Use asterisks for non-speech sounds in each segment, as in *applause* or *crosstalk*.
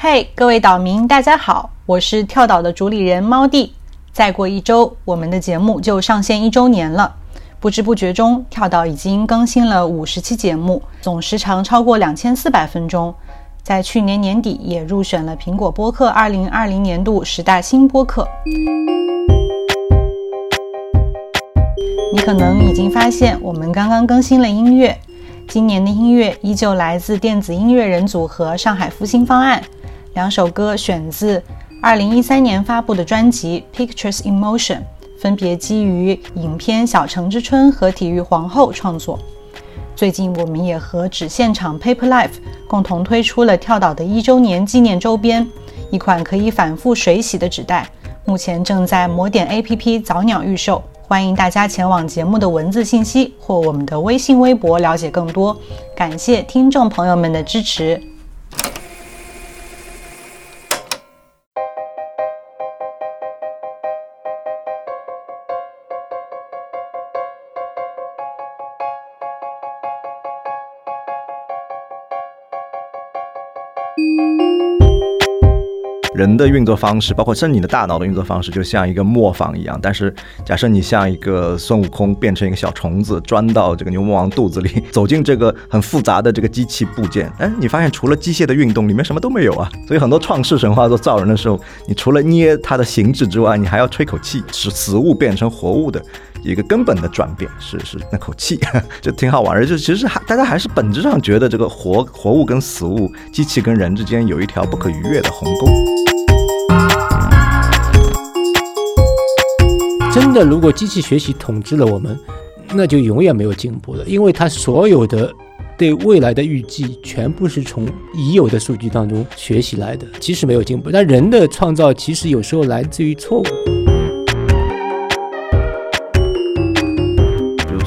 嘿，各位岛民，大家好，我是跳岛的主理人猫弟。再过一周，我们的节目就上线一周年了。不知不觉中，跳岛已经更新了五十期节目，总时长超过两千四百分钟。在去年年底，也入选了苹果播客二零二零年度十大新播客。你可能已经发现，我们刚刚更新了音乐。今年的音乐依旧来自电子音乐人组合上海复兴方案，两首歌选自二零一三年发布的专辑《Pictures in Motion》，分别基于影片《小城之春》和《体育皇后》创作。最近，我们也和纸现场 Paper Life 共同推出了跳岛的一周年纪念周边，一款可以反复水洗的纸袋，目前正在魔点 APP 早鸟预售。欢迎大家前往节目的文字信息或我们的微信、微博了解更多。感谢听众朋友们的支持。人的运作方式，包括甚至你的大脑的运作方式，就像一个磨坊一样。但是，假设你像一个孙悟空变成一个小虫子，钻到这个牛魔王肚子里，走进这个很复杂的这个机器部件，哎，你发现除了机械的运动，里面什么都没有啊。所以，很多创世神话做造人的时候，你除了捏它的形制之外，你还要吹口气，使死物变成活物的一个根本的转变，是是那口气，*laughs* 就挺好玩的。就其实还大家还是本质上觉得这个活活物跟死物、机器跟人之间有一条不可逾越的鸿沟。真的，如果机器学习统治了我们，那就永远没有进步了，因为它所有的对未来的预计全部是从已有的数据当中学习来的，即使没有进步。但人的创造其实有时候来自于错误。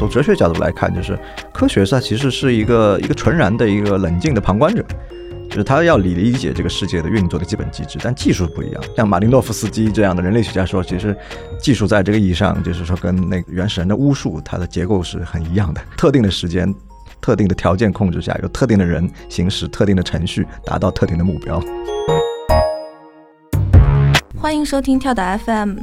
从哲学角度来看，就是科学它其实是一个一个纯然的一个冷静的旁观者。就是他要理理解这个世界的运作的基本机制，但技术不一样。像马林诺夫斯基这样的人类学家说，其实技术在这个意义上，就是说跟那个原始人的巫术，它的结构是很一样的。特定的时间、特定的条件控制下，有特定的人行使特定的程序，达到特定的目标。欢迎收听跳岛 FM。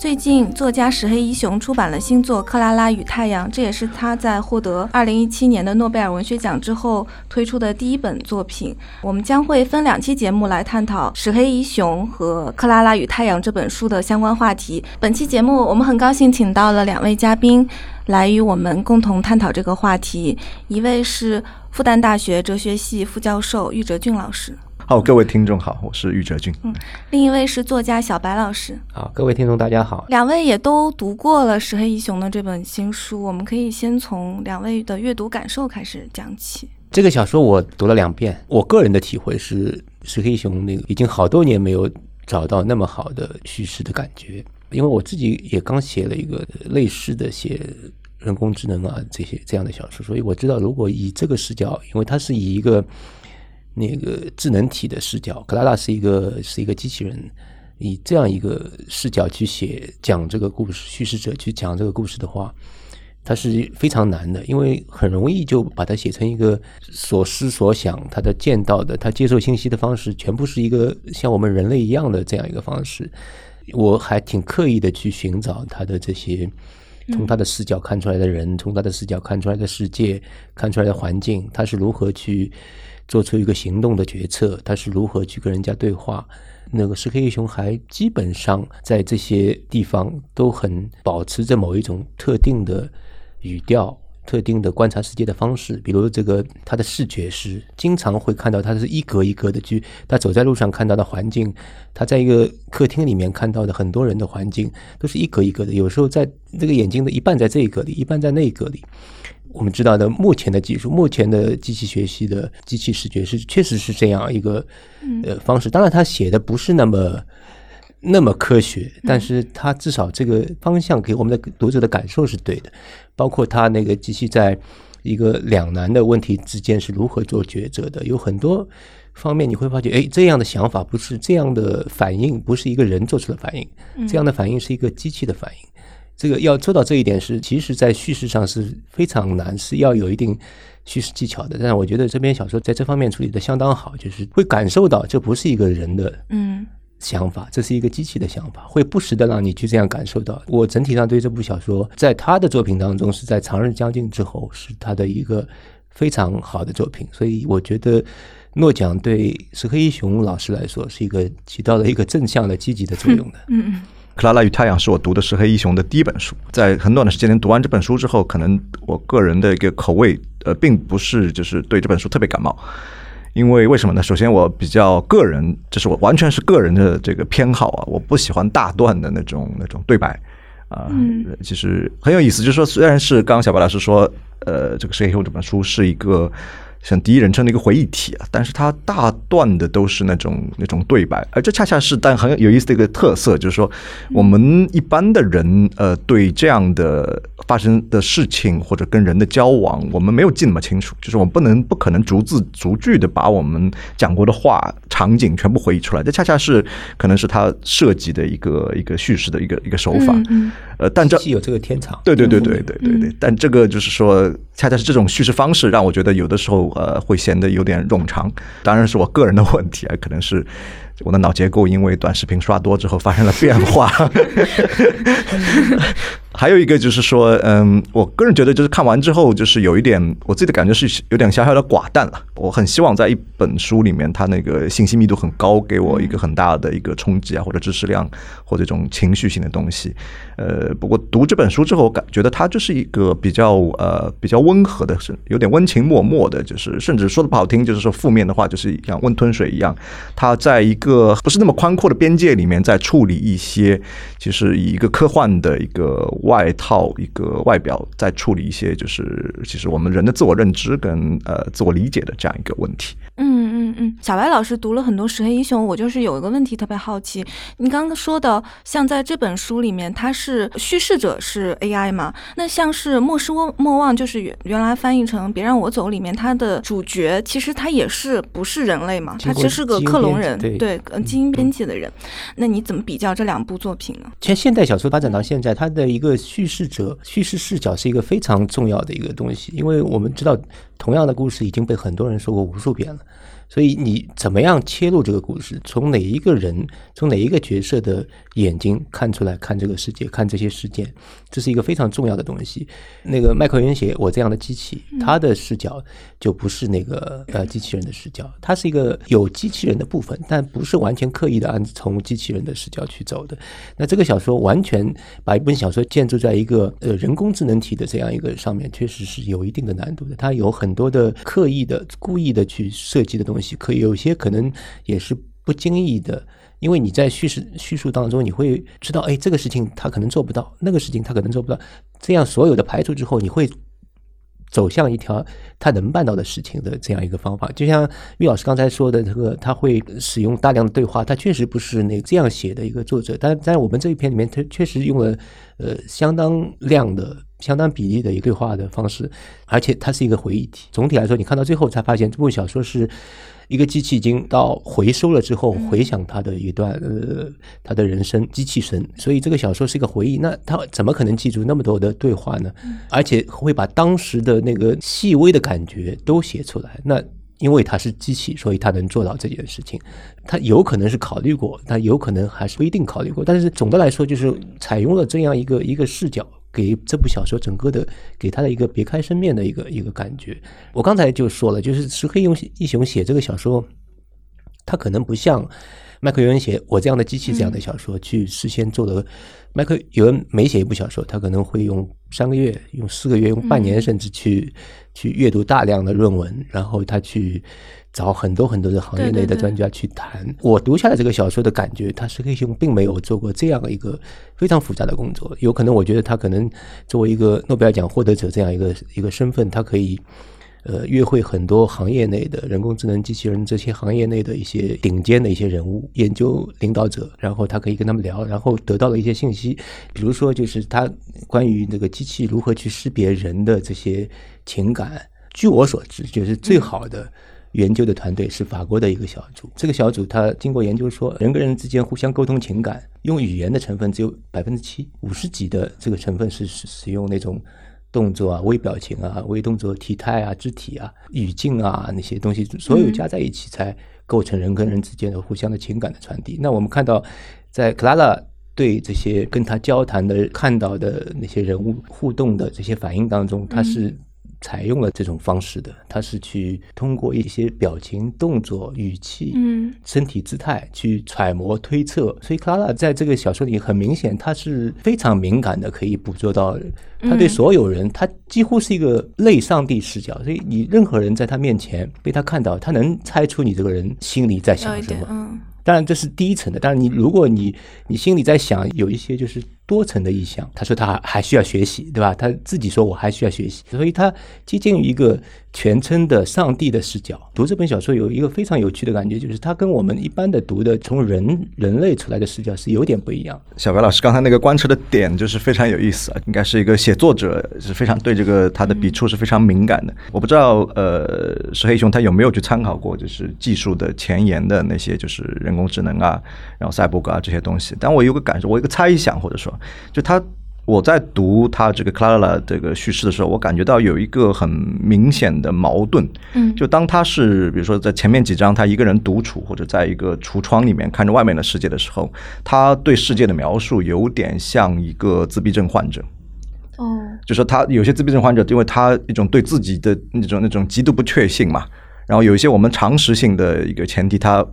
最近，作家石黑一雄出版了新作《克拉拉与太阳》，这也是他在获得2017年的诺贝尔文学奖之后推出的第一本作品。我们将会分两期节目来探讨石黑一雄和《克拉拉与太阳》这本书的相关话题。本期节目，我们很高兴请到了两位嘉宾来与我们共同探讨这个话题。一位是复旦大学哲学系副教授玉哲俊老师。好，各位听众好，我是玉哲俊。嗯，另一位是作家小白老师。好，各位听众大家好。两位也都读过了石黑一雄的这本新书，我们可以先从两位的阅读感受开始讲起。这个小说我读了两遍，我个人的体会是，石黑一雄那个已经好多年没有找到那么好的叙事的感觉，因为我自己也刚写了一个类似的写人工智能啊这些这样的小说，所以我知道如果以这个视角，因为它是以一个。那个智能体的视角，克拉拉是一个是一个机器人，以这样一个视角去写讲这个故事，叙事者去讲这个故事的话，它是非常难的，因为很容易就把它写成一个所思所想，他的见到的，他接受信息的方式，全部是一个像我们人类一样的这样一个方式。我还挺刻意的去寻找他的这些，从他的视角看出来的人，从他的视角看出来的世界，看出来的环境，他是如何去。做出一个行动的决策，他是如何去跟人家对话？那个石黑一雄还基本上在这些地方都很保持着某一种特定的语调、特定的观察世界的方式。比如这个他的视觉是经常会看到他是一格一格的去，他走在路上看到的环境，他在一个客厅里面看到的很多人的环境都是一格一格的。有时候在这个眼睛的一半在这一格里，一半在那一格里。我们知道的，目前的技术，目前的机器学习的机器视觉是确实是这样一个呃方式。当然，他写的不是那么那么科学，但是他至少这个方向给我们的读者的感受是对的。包括他那个机器在一个两难的问题之间是如何做抉择的，有很多方面你会发觉，哎，这样的想法不是这样的反应，不是一个人做出的反应，这样的反应是一个机器的反应。这个要做到这一点是，其实，在叙事上是非常难，是要有一定叙事技巧的。但是我觉得这篇小说在这方面处理的相当好，就是会感受到这不是一个人的嗯想法，这是一个机器的想法，会不时的让你去这样感受到。我整体上对这部小说，在他的作品当中，是在《长日将近》之后，是他的一个非常好的作品，所以我觉得。诺奖对石黑一雄老师来说是一个起到了一个正向的、积极的作用的。嗯嗯克拉拉与太阳是我读的石黑一雄的第一本书，在很短的时间内读完这本书之后，可能我个人的一个口味，呃，并不是就是对这本书特别感冒。因为为什么呢？首先，我比较个人，这是我完全是个人的这个偏好啊，我不喜欢大段的那种那种对白啊。嗯其实很有意思，就是说，虽然是刚刚小白老师说，呃，这个石黑一雄这本书是一个。像第一人称的一个回忆体啊，但是它大段的都是那种那种对白，而这恰恰是但很有意思的一个特色，就是说我们一般的人呃对这样的发生的事情或者跟人的交往，我们没有记那么清楚，就是我们不能不可能逐字逐句的把我们讲过的话场景全部回忆出来，这恰恰是可能是他设计的一个一个叙事的一个一个手法，嗯嗯。呃，但这有这个天长，对对对对对对对嗯，但这个就是说，恰恰是这种叙事方式让我觉得有的时候呃会显得有点冗长，当然是我个人的问题啊，可能是我的脑结构因为短视频刷多之后发生了变化。*laughs* 还有一个就是说，嗯，我个人觉得就是看完之后，就是有一点我自己的感觉是有点小小的寡淡了。我很希望在一本书里面，它那个信息密度很高，给我一个很大的一个冲击啊，或者知识量，或者这种情绪性的东西。呃，不过读这本书之后，我感觉得它就是一个比较呃比较温和的，是有点温情脉脉的，就是甚至说的不好听，就是说负面的话，就是像温吞水一样。它在一个不是那么宽阔的边界里面，在处理一些，就是以一个科幻的一个外套、一个外表，在处理一些就是其实我们人的自我认知跟呃自我理解的这样一个问题。嗯嗯嗯，小白老师读了很多石黑英雄，我就是有一个问题特别好奇，你刚刚说的，像在这本书里面，它是叙事者是 AI 嘛？那像是《莫失莫忘》，就是原原来翻译成《别让我走》里面，它的主角其实他也是不是人类嘛？他其实是个克隆人，对基因编辑的人。那你怎么比较这两部作品呢？其实现代小说发展到现在，它的一个叙事者、叙事视角是一个非常重要的一个东西，因为我们知道，同样的故事已经被很多人说过无数遍了。所以你怎么样切入这个故事？从哪一个人，从哪一个角色的眼睛看出来看这个世界，看这些事件，这是一个非常重要的东西。那个迈克尔原写我这样的机器，他的视角就不是那个呃机器人的视角，它是一个有机器人的部分，但不是完全刻意的按从机器人的视角去走的。那这个小说完全把一本小说建筑在一个呃人工智能体的这样一个上面，确实是有一定的难度的。它有很多的刻意的、故意的去设计的东西，可有些可能也是不经意的。因为你在叙事叙述当中，你会知道，哎，这个事情他可能做不到，那个事情他可能做不到。这样所有的排除之后，你会走向一条他能办到的事情的这样一个方法。就像于老师刚才说的，这个他会使用大量的对话，他确实不是那这样写的一个作者，但在我们这一篇里面，他确实用了呃相当量的、相当比例的一个对话的方式，而且它是一个回忆体。总体来说，你看到最后才发现，这部小说是。一个机器已经到回收了之后，回想他的一段呃他的人生，机器神，所以这个小说是一个回忆。那他怎么可能记住那么多的对话呢？而且会把当时的那个细微的感觉都写出来。那因为它是机器，所以他能做到这件事情。他有可能是考虑过，但有可能还是不一定考虑过。但是总的来说，就是采用了这样一个一个视角。给这部小说整个的给他的一个别开生面的一个一个感觉。我刚才就说了，就是石黑一雄写这个小说，他可能不像麦克·尤恩写《我这样的机器》这样的小说，去事先做了。麦克·尤恩每写一部小说，他可能会用三个月、用四个月、用半年，甚至去去阅读大量的论文，然后他去。找很多很多的行业内的专家去谈。我读下来这个小说的感觉，他石黑雄并没有做过这样一个非常复杂的工作。有可能，我觉得他可能作为一个诺贝尔奖获得者这样一个一个身份，他可以呃约会很多行业内的人工智能、机器人这些行业内的一些顶尖的一些人物、研究领导者，然后他可以跟他们聊，然后得到了一些信息，比如说就是他关于那个机器如何去识别人的这些情感。据我所知，就是最好的。研究的团队是法国的一个小组，这个小组他经过研究说，人跟人之间互相沟通情感，用语言的成分只有百分之七，五十几的这个成分是使使用那种动作啊、微表情啊、微动作、体态啊、肢体啊、语境啊那些东西，所有加在一起，才构成人跟人之间的互相的情感的传递。那我们看到，在克拉拉对这些跟他交谈的、看到的那些人物互动的这些反应当中，他是。采用了这种方式的，他是去通过一些表情、动作、语气、嗯，身体姿态去揣摩推测。所以，克拉拉在这个小说里很明显，他是非常敏感的，可以捕捉到他对所有人，他几乎是一个类上帝视角。所以，你任何人在他面前被他看到，他能猜出你这个人心里在想什么。嗯，当然这是第一层的。当然，你如果你你心里在想有一些就是。多层的意向，他说他还需要学习，对吧？他自己说我还需要学习，所以他接近于一个全称的上帝的视角。读这本小说有一个非常有趣的感觉，就是他跟我们一般的读的从人人类出来的视角是有点不一样。小白老师刚才那个观察的点就是非常有意思啊，应该是一个写作者是非常对这个他的笔触是非常敏感的。我不知道呃，石黑熊他有没有去参考过就是技术的前沿的那些就是人工智能啊，然后赛博格啊这些东西。但我有个感受，我有个猜想或者说。就他，我在读他这个 Clara 这个叙事的时候，我感觉到有一个很明显的矛盾。嗯，就当他是比如说在前面几章，他一个人独处或者在一个橱窗里面看着外面的世界的时候，他对世界的描述有点像一个自闭症患者。哦，就说他有些自闭症患者，因为他一种对自己的那种那种极度不确信嘛，然后有一些我们常识性的一个前提，他。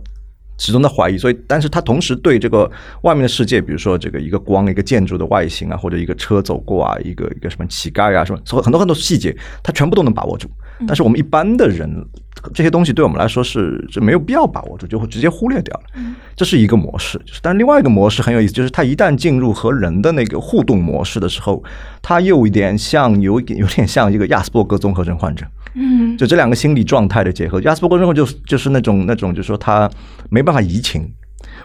始终在怀疑，所以，但是他同时对这个外面的世界，比如说这个一个光、一个建筑的外形啊，或者一个车走过啊，一个一个什么乞丐啊，什么，所很多很多细节，他全部都能把握住。但是我们一般的人，这些东西对我们来说是是没有必要把握住，就会直接忽略掉了。这是一个模式，就是，但另外一个模式很有意思，就是他一旦进入和人的那个互动模式的时候，他又一点像，有点有点像一个亚斯伯格综合症患者。嗯，就这两个心理状态的结合，亚斯伯格症就就是那种那种，就是说他没办法移情，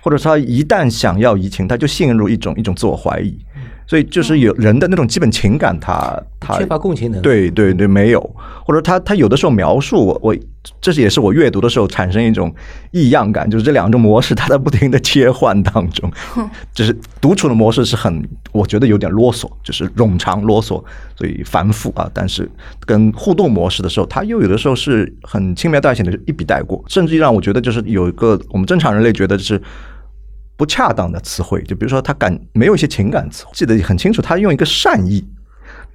或者他一旦想要移情，他就陷入一种一种自我怀疑。所以就是有人的那种基本情感，他他缺乏共情能力，对对对，没有，或者他他有的时候描述我我，这是也是我阅读的时候产生一种异样感，就是这两种模式他在不停的切换当中，就是独处的模式是很我觉得有点啰嗦，就是冗长啰嗦，所以繁复啊。但是跟互动模式的时候，他又有的时候是很轻描淡写的一笔带过，甚至让我觉得就是有一个我们正常人类觉得是。不恰当的词汇，就比如说他感没有一些情感词汇，记得很清楚，他用一个善意。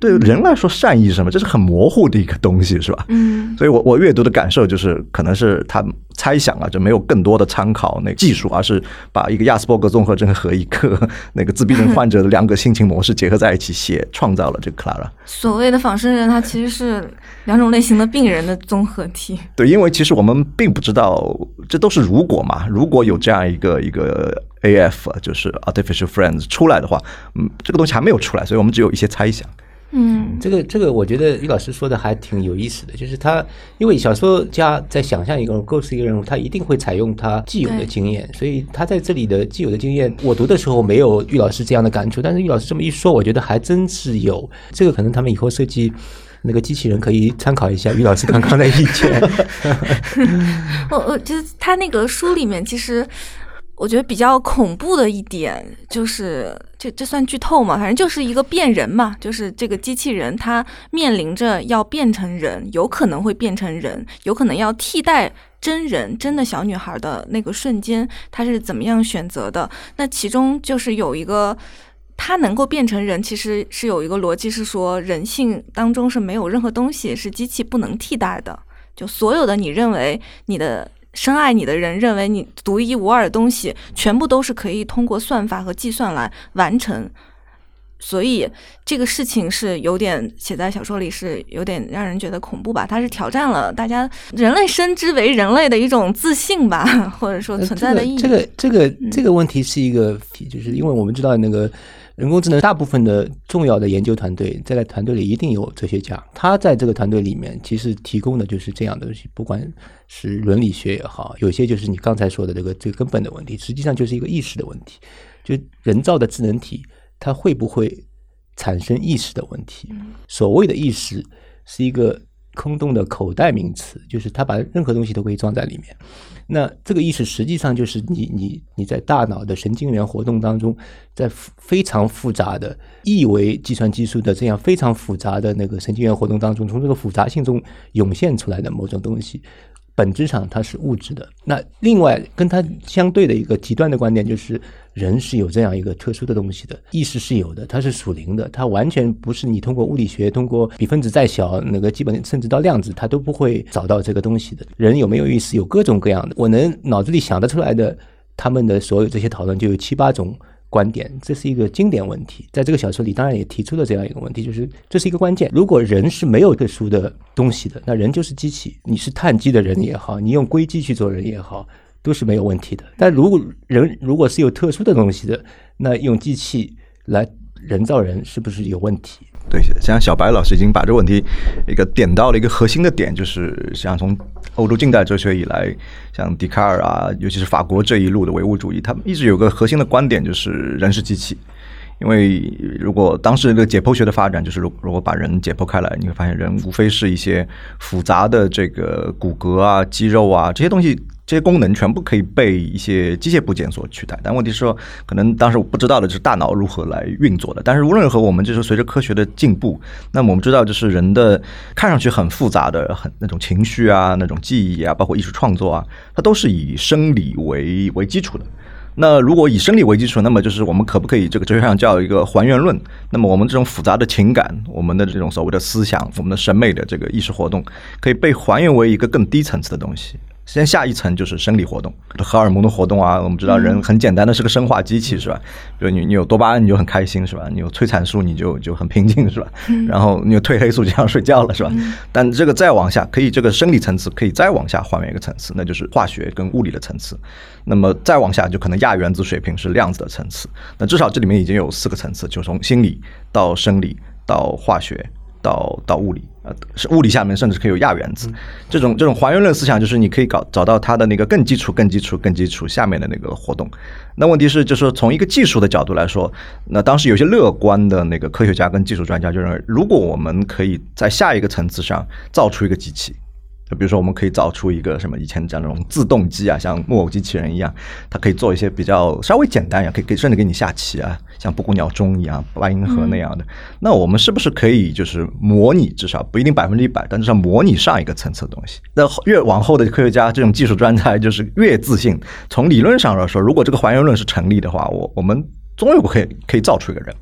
对人来说，善意是什么？这是很模糊的一个东西，是吧？嗯。所以我我阅读的感受就是，可能是他猜想啊，就没有更多的参考那技术，而是把一个亚斯伯格综合症和一个 *laughs* 那个自闭症患者的两个心情模式结合在一起写，创造了这个 Clara。所谓的仿生人，他其实是两种类型的病人的综合体。对，因为其实我们并不知道，这都是如果嘛。如果有这样一个一个 AF，就是 Artificial Friends 出来的话，嗯，这个东西还没有出来，所以我们只有一些猜想。嗯，这个这个，我觉得于老师说的还挺有意思的，就是他因为小说家在想象一个构思一个人物，他一定会采用他既有的经验，所以他在这里的既有的经验，我读的时候没有于老师这样的感触，但是于老师这么一说，我觉得还真是有。这个可能他们以后设计那个机器人可以参考一下于老师刚刚的意见。*laughs* 我我觉得他那个书里面其实。我觉得比较恐怖的一点就是，这这算剧透吗？反正就是一个变人嘛，就是这个机器人它面临着要变成人，有可能会变成人，有可能要替代真人真的小女孩的那个瞬间，它是怎么样选择的？那其中就是有一个，它能够变成人，其实是有一个逻辑，是说人性当中是没有任何东西是机器不能替代的，就所有的你认为你的。深爱你的人认为你独一无二的东西，全部都是可以通过算法和计算来完成，所以这个事情是有点写在小说里，是有点让人觉得恐怖吧？它是挑战了大家人类深知为人类的一种自信吧，*laughs* 或者说存在的意义。这个这个这个问题是一个，就是因为我们知道那个。人工智能大部分的重要的研究团队，在团队里一定有哲学家。他在这个团队里面，其实提供的就是这样的东西，不管是伦理学也好，有些就是你刚才说的这个最根本的问题，实际上就是一个意识的问题。就人造的智能体，它会不会产生意识的问题？所谓的意识，是一个空洞的口袋名词，就是它把任何东西都可以装在里面。那这个意思实际上就是你你你在大脑的神经元活动当中，在非常复杂的异维计算技术的这样非常复杂的那个神经元活动当中，从这个复杂性中涌现出来的某种东西。本质上它是物质的。那另外跟它相对的一个极端的观点就是，人是有这样一个特殊的东西的，意识是有的，它是属灵的，它完全不是你通过物理学、通过比分子再小那个基本甚至到量子，它都不会找到这个东西的。人有没有意识？有各种各样的，我能脑子里想得出来的，他们的所有这些讨论就有七八种。观点，这是一个经典问题，在这个小说里当然也提出了这样一个问题，就是这是一个关键。如果人是没有特殊的东西的，那人就是机器。你是碳基的人也好，你用硅基去做人也好，都是没有问题的。但如果人如果是有特殊的东西的，那用机器来人造人是不是有问题？对，像小白老师已经把这个问题一个点到了一个核心的点，就是像从欧洲近代哲学以来，像笛卡尔啊，尤其是法国这一路的唯物主义，他们一直有个核心的观点，就是人是机器。因为如果当时的解剖学的发展，就是如如果把人解剖开来，你会发现人无非是一些复杂的这个骨骼啊、肌肉啊这些东西。这些功能全部可以被一些机械部件所取代，但问题是说，可能当时我不知道的就是大脑如何来运作的。但是无论如何，我们就是随着科学的进步，那么我们知道，就是人的看上去很复杂的、很那种情绪啊、那种记忆啊，包括艺术创作啊，它都是以生理为为基础的。那如果以生理为基础，那么就是我们可不可以这个哲学上叫一个还原论？那么我们这种复杂的情感，我们的这种所谓的思想，我们的审美的这个意识活动，可以被还原为一个更低层次的东西。先下一层就是生理活动，荷尔蒙的活动啊。我们知道人很简单的是个生化机器，是吧？比如你你有多巴胺你就很开心，是吧？你有催产素你就就很平静，是吧？然后你有褪黑素就想睡觉了，是吧？但这个再往下，可以这个生理层次可以再往下还原一个层次，那就是化学跟物理的层次。那么再往下就可能亚原子水平是量子的层次。那至少这里面已经有四个层次，就从心理到生理到化学。到到物理啊，是物理下面甚至可以有亚原子，这种这种还原论思想就是你可以搞找到它的那个更基础、更基础、更基础下面的那个活动。那问题是，就是说从一个技术的角度来说，那当时有些乐观的那个科学家跟技术专家就认为，如果我们可以在下一个层次上造出一个机器。就比如说，我们可以造出一个什么以前讲那种自动机啊，像木偶机器人一样，它可以做一些比较稍微简单一样，可以可以甚至给你下棋啊，像布谷鸟钟一样、八音盒那样的。那我们是不是可以就是模拟，至少不一定百分之一百，但至少模拟上一个层次的东西？那越往后的科学家，这种技术专家就是越自信。从理论上来说，如果这个还原论是成立的话，我我们终有可以可以造出一个人。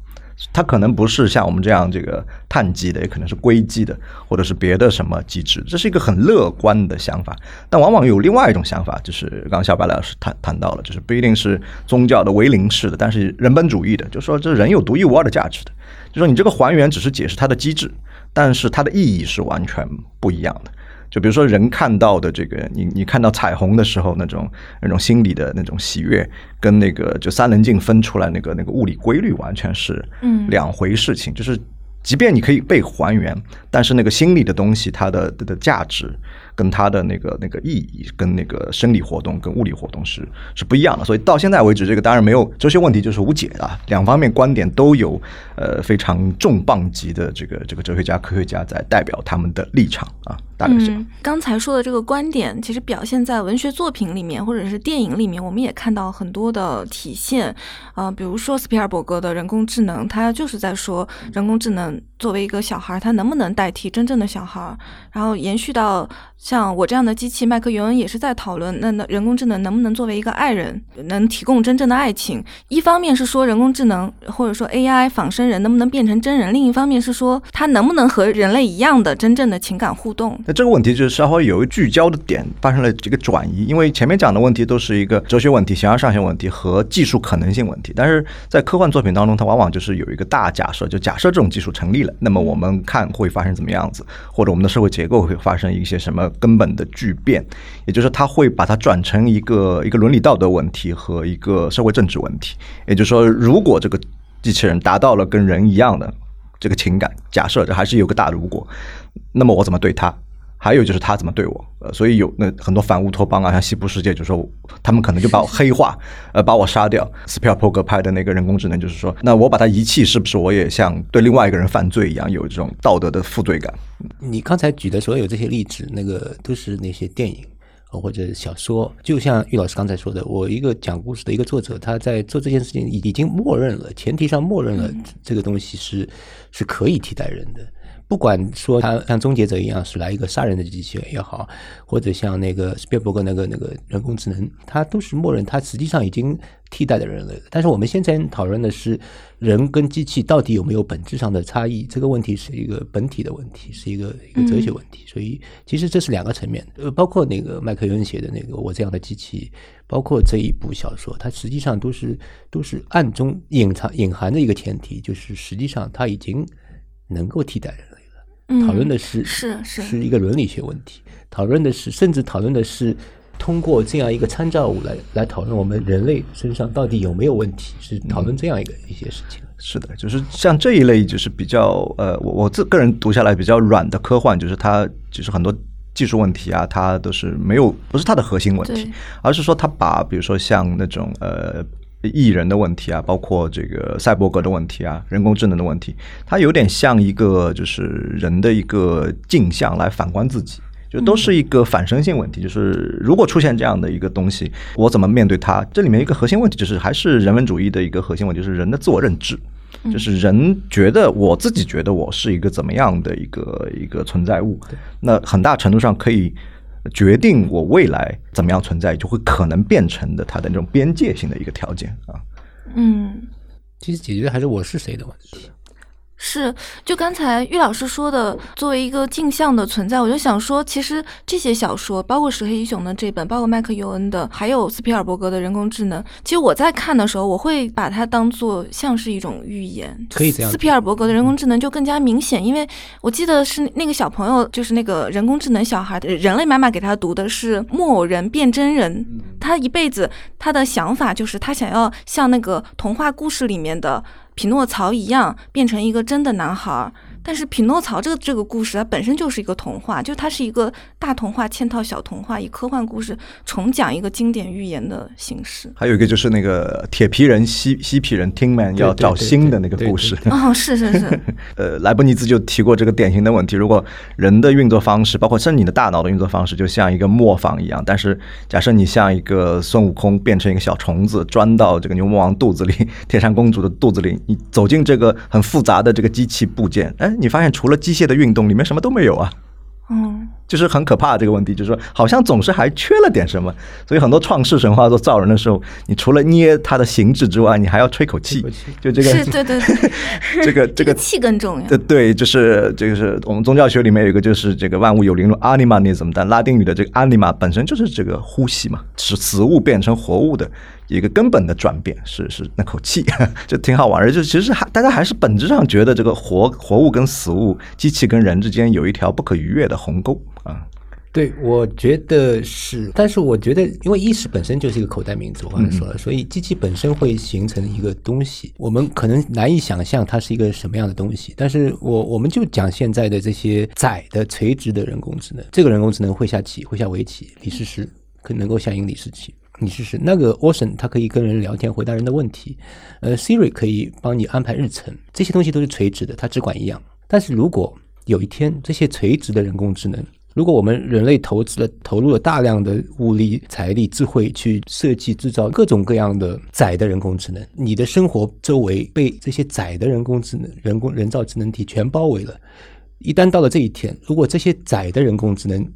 它可能不是像我们这样这个碳基的，也可能是硅基的，或者是别的什么机制。这是一个很乐观的想法，但往往有另外一种想法，就是刚刚小白老师谈谈到了，就是不一定是宗教的唯灵式的，但是人本主义的，就说这人有独一无二的价值的，就说你这个还原只是解释它的机制，但是它的意义是完全不一样的。就比如说人看到的这个，你你看到彩虹的时候那种那种心理的那种喜悦，跟那个就三棱镜分出来那个那个物理规律完全是两回事情。就是即便你可以被还原，但是那个心理的东西它的的价值。跟它的那个那个意义，跟那个生理活动跟物理活动是是不一样的，所以到现在为止，这个当然没有这些问题就是无解的。两方面观点都有，呃，非常重磅级的这个这个哲学家、科学家在代表他们的立场啊。大概是刚才说的这个观点，其实表现在文学作品里面或者是电影里面，我们也看到很多的体现啊。比如说斯皮尔伯格的人工智能，他就是在说人工智能作为一个小孩，他能不能代替真正的小孩，然后延续到。像我这样的机器，麦克尤恩也是在讨论，那那人工智能能不能作为一个爱人，能提供真正的爱情？一方面是说人工智能或者说 AI 仿生人能不能变成真人，另一方面是说它能不能和人类一样的真正的情感互动？那这个问题就是稍微有一聚焦的点发生了这个转移，因为前面讲的问题都是一个哲学问题、形而上学问题和技术可能性问题，但是在科幻作品当中，它往往就是有一个大假设，就假设这种技术成立了，那么我们看会发生怎么样子，或者我们的社会结构会发生一些什么？根本的巨变，也就是他会把它转成一个一个伦理道德问题和一个社会政治问题。也就是说，如果这个机器人达到了跟人一样的这个情感，假设这还是有个大如果，那么我怎么对他？还有就是他怎么对我，呃，所以有那很多反乌托邦啊，像西部世界，就说他们可能就把我黑化，呃，把我杀掉。斯皮尔伯格拍的那个人工智能，就是说，那我把它遗弃，是不是我也像对另外一个人犯罪一样，有这种道德的负罪感？你刚才举的所有这些例子，那个都是那些电影或者小说。就像玉老师刚才说的，我一个讲故事的一个作者，他在做这件事情已已经默认了，前提上默认了这个东西是是可以替代人的。不管说他像终结者一样是来一个杀人的机器人也好，或者像那个斯皮尔伯格那个那个人工智能，它都是默认，它实际上已经替代了人类。但是我们现在讨论的是人跟机器到底有没有本质上的差异，这个问题是一个本体的问题，是一个一个哲学问题。所以其实这是两个层面，呃，包括那个麦克尤恩写的那个《我这样的机器》，包括这一部小说，它实际上都是都是暗中隐藏隐含的一个前提，就是实际上它已经能够替代人。讨论的是是是是一个伦理学问题，讨论的是甚至讨论的是通过这样一个参照物来来讨论我们人类身上到底有没有问题，是讨论这样一个一些事情。是的，就是像这一类就是比较呃，我我自个人读下来比较软的科幻，就是它就是很多技术问题啊，它都是没有不是它的核心问题，而是说它把比如说像那种呃。艺人的问题啊，包括这个赛博格的问题啊，人工智能的问题，它有点像一个就是人的一个镜像来反观自己，就都是一个反身性问题。就是如果出现这样的一个东西，我怎么面对它？这里面一个核心问题就是还是人文主义的一个核心问题，就是人的自我认知，就是人觉得我自己觉得我是一个怎么样的一个一个存在物，那很大程度上可以。决定我未来怎么样存在，就会可能变成的它的那种边界性的一个条件啊。嗯，其实解决的还是我是谁的问题。是，就刚才玉老师说的，作为一个镜像的存在，我就想说，其实这些小说，包括石黑一雄的这本，包括麦克尤恩的，还有斯皮尔伯格的人工智能，其实我在看的时候，我会把它当做像是一种预言。可以这样。斯皮尔伯格的人工智能就更加明显，因为我记得是那个小朋友，就是那个人工智能小孩的人类妈妈给他读的是木偶人变真人，他一辈子他的想法就是他想要像那个童话故事里面的。匹诺曹一样变成一个真的男孩。但是匹诺曹这个这个故事，它本身就是一个童话，就它是一个大童话嵌套小童话，以科幻故事重讲一个经典寓言的形式。还有一个就是那个铁皮人、西西皮人 Tin Man 要找新的那个故事。哦，是是是。*laughs* 呃，莱布尼兹就提过这个典型的问题：如果人的运作方式，包括甚至你的大脑的运作方式，就像一个磨坊一样，但是假设你像一个孙悟空变成一个小虫子，钻到这个牛魔王肚子里、*laughs* 铁扇公主的肚子里，你走进这个很复杂的这个机器部件，哎。你发现除了机械的运动，里面什么都没有啊？嗯，就是很可怕这个问题，就是说好像总是还缺了点什么。所以很多创世神话做造人的时候，你除了捏它的形制之外，你还要吹口气。就这个是对对对，*laughs* 这个 *laughs* 这个气更重要。对对，就是这个是我们宗教学里面有一个，就是这个万物有灵论 animism，但拉丁语的这个 anima 本身就是这个呼吸嘛，使死物变成活物的。一个根本的转变是是那口气，*laughs* 就挺好玩的。就其实还大家还是本质上觉得这个活活物跟死物、机器跟人之间有一条不可逾越的鸿沟啊。对，我觉得是。但是我觉得，因为意识本身就是一个口袋名字，我刚才说了，所以机器本身会形成一个东西，我们可能难以想象它是一个什么样的东西。但是我我们就讲现在的这些窄的垂直的人工智能，这个人工智能会下棋，会下围棋，李世石可能够下赢李世石。你试试那个 Ocean，它可以跟人聊天，回答人的问题。呃，Siri 可以帮你安排日程，这些东西都是垂直的，它只管一样。但是如果有一天这些垂直的人工智能，如果我们人类投资了投入了大量的物力、财力、智慧去设计制造各种各样的窄的人工智能，你的生活周围被这些窄的人工智能、人工人造智能体全包围了。一旦到了这一天，如果这些窄的人工智能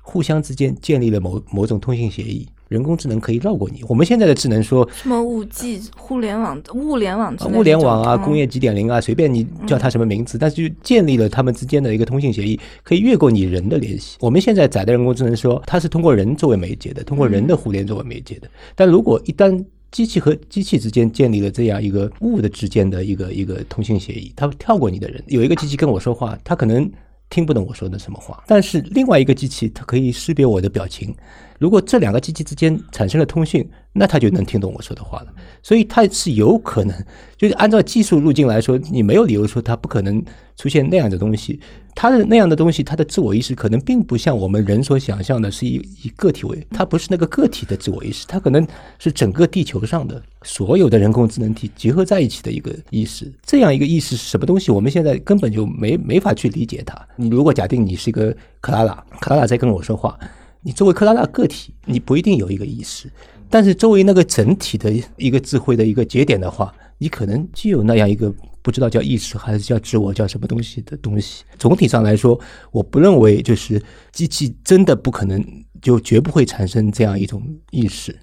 互相之间建立了某某种通信协议，人工智能可以绕过你。我们现在的智能说什么五 G、互联网、物联网、物联网啊，工业几点零啊，随便你叫它什么名字，但是就建立了他们之间的一个通信协议，可以越过你人的联系。我们现在载的人工智能说它是通过人作为媒介的，通过人的互联作为媒介的。但如果一旦机器和机器之间建立了这样一个物的之间的一个一个通信协议，它跳过你的人，有一个机器跟我说话，它可能听不懂我说的什么话，但是另外一个机器它可以识别我的表情。如果这两个机器之间产生了通讯，那它就能听懂我说的话了。所以它是有可能，就是按照技术路径来说，你没有理由说它不可能出现那样的东西。它的那样的东西，它的自我意识可能并不像我们人所想象的是以以个体为，它不是那个个体的自我意识，它可能是整个地球上的所有的人工智能体结合在一起的一个意识。这样一个意识是什么东西？我们现在根本就没没法去理解它。你如果假定你是一个克拉拉，克拉拉在跟我说话，你作为克拉拉个体，你不一定有一个意识，但是作为那个整体的一个智慧的一个节点的话，你可能具有那样一个。不知道叫意识还是叫自我，叫什么东西的东西。总体上来说，我不认为就是机器真的不可能就绝不会产生这样一种意识，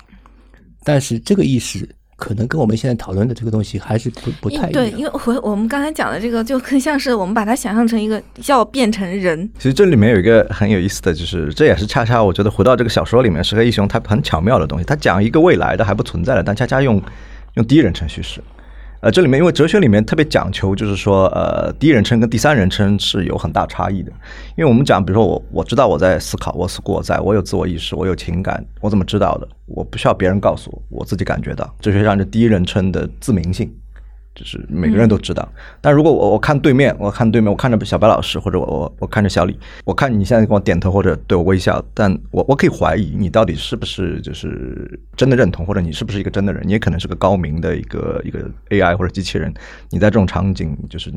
但是这个意识可能跟我们现在讨论的这个东西还是不不太一样。对，因为我我们刚才讲的这个就更像是我们把它想象成一个要变成人。其实这里面有一个很有意思的就是，这也是恰恰我觉得回到这个小说里面，石黑一雄他很巧妙的东西，他讲一个未来的还不存在的，但恰恰用用第一人称叙事。呃，这里面因为哲学里面特别讲求，就是说，呃，第一人称跟第三人称是有很大差异的。因为我们讲，比如说我我知道我在思考，我思过在，我有自我意识，我有情感，我怎么知道的？我不需要别人告诉我，我自己感觉到。哲学上的第一人称的自明性。就是每个人都知道，但如果我我看对面，我看对面，我看着小白老师，或者我我我看着小李，我看你现在跟我点头或者对我微笑，但我我可以怀疑你到底是不是就是真的认同，或者你是不是一个真的人，你也可能是个高明的一个一个 AI 或者机器人，你在这种场景就是。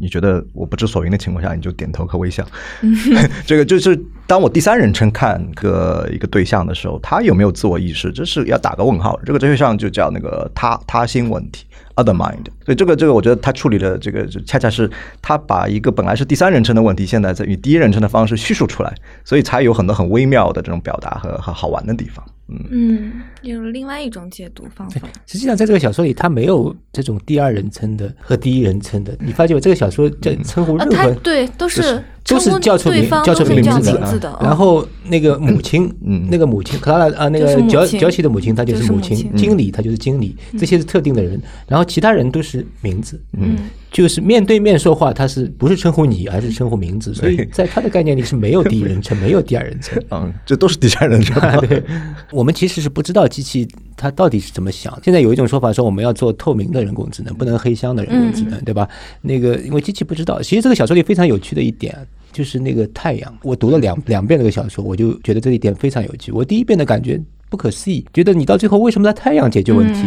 你觉得我不知所云的情况下，你就点头和微笑。*laughs* 这个就是当我第三人称看个一个对象的时候，他有没有自我意识，这是要打个问号。这个哲学上就叫那个他他心问题 （other mind）。所以这个这个，我觉得他处理的这个就恰恰是他把一个本来是第三人称的问题，现在在以第一人称的方式叙述出来，所以才有很多很微妙的这种表达和和好玩的地方。嗯，有另外一种解读方法。实际上，在这个小说里，他没有这种第二人称的和第一人称的。你发现这个小说在称呼任何对都是都是叫出名叫出名字的。然后那个母亲，那个母亲克拉拉啊，那个娇娇妻的母亲，她就是母亲。经理，她就是经理。这些是特定的人，然后其他人都是名字。嗯。就是面对面说话，他是不是称呼你，而是称呼名字？所以在他的概念里是没有第一人称，没有第二人称。嗯，*laughs* 这都是第三人称。*laughs* 对，我们其实是不知道机器它到底是怎么想。现在有一种说法说，我们要做透明的人工智能，不能黑箱的人工智能，对吧？那个因为机器不知道。其实这个小说里非常有趣的一点就是那个太阳。我读了两两遍这个小说，我就觉得这一点非常有趣。我第一遍的感觉不可思议，觉得你到最后为什么在太阳解决问题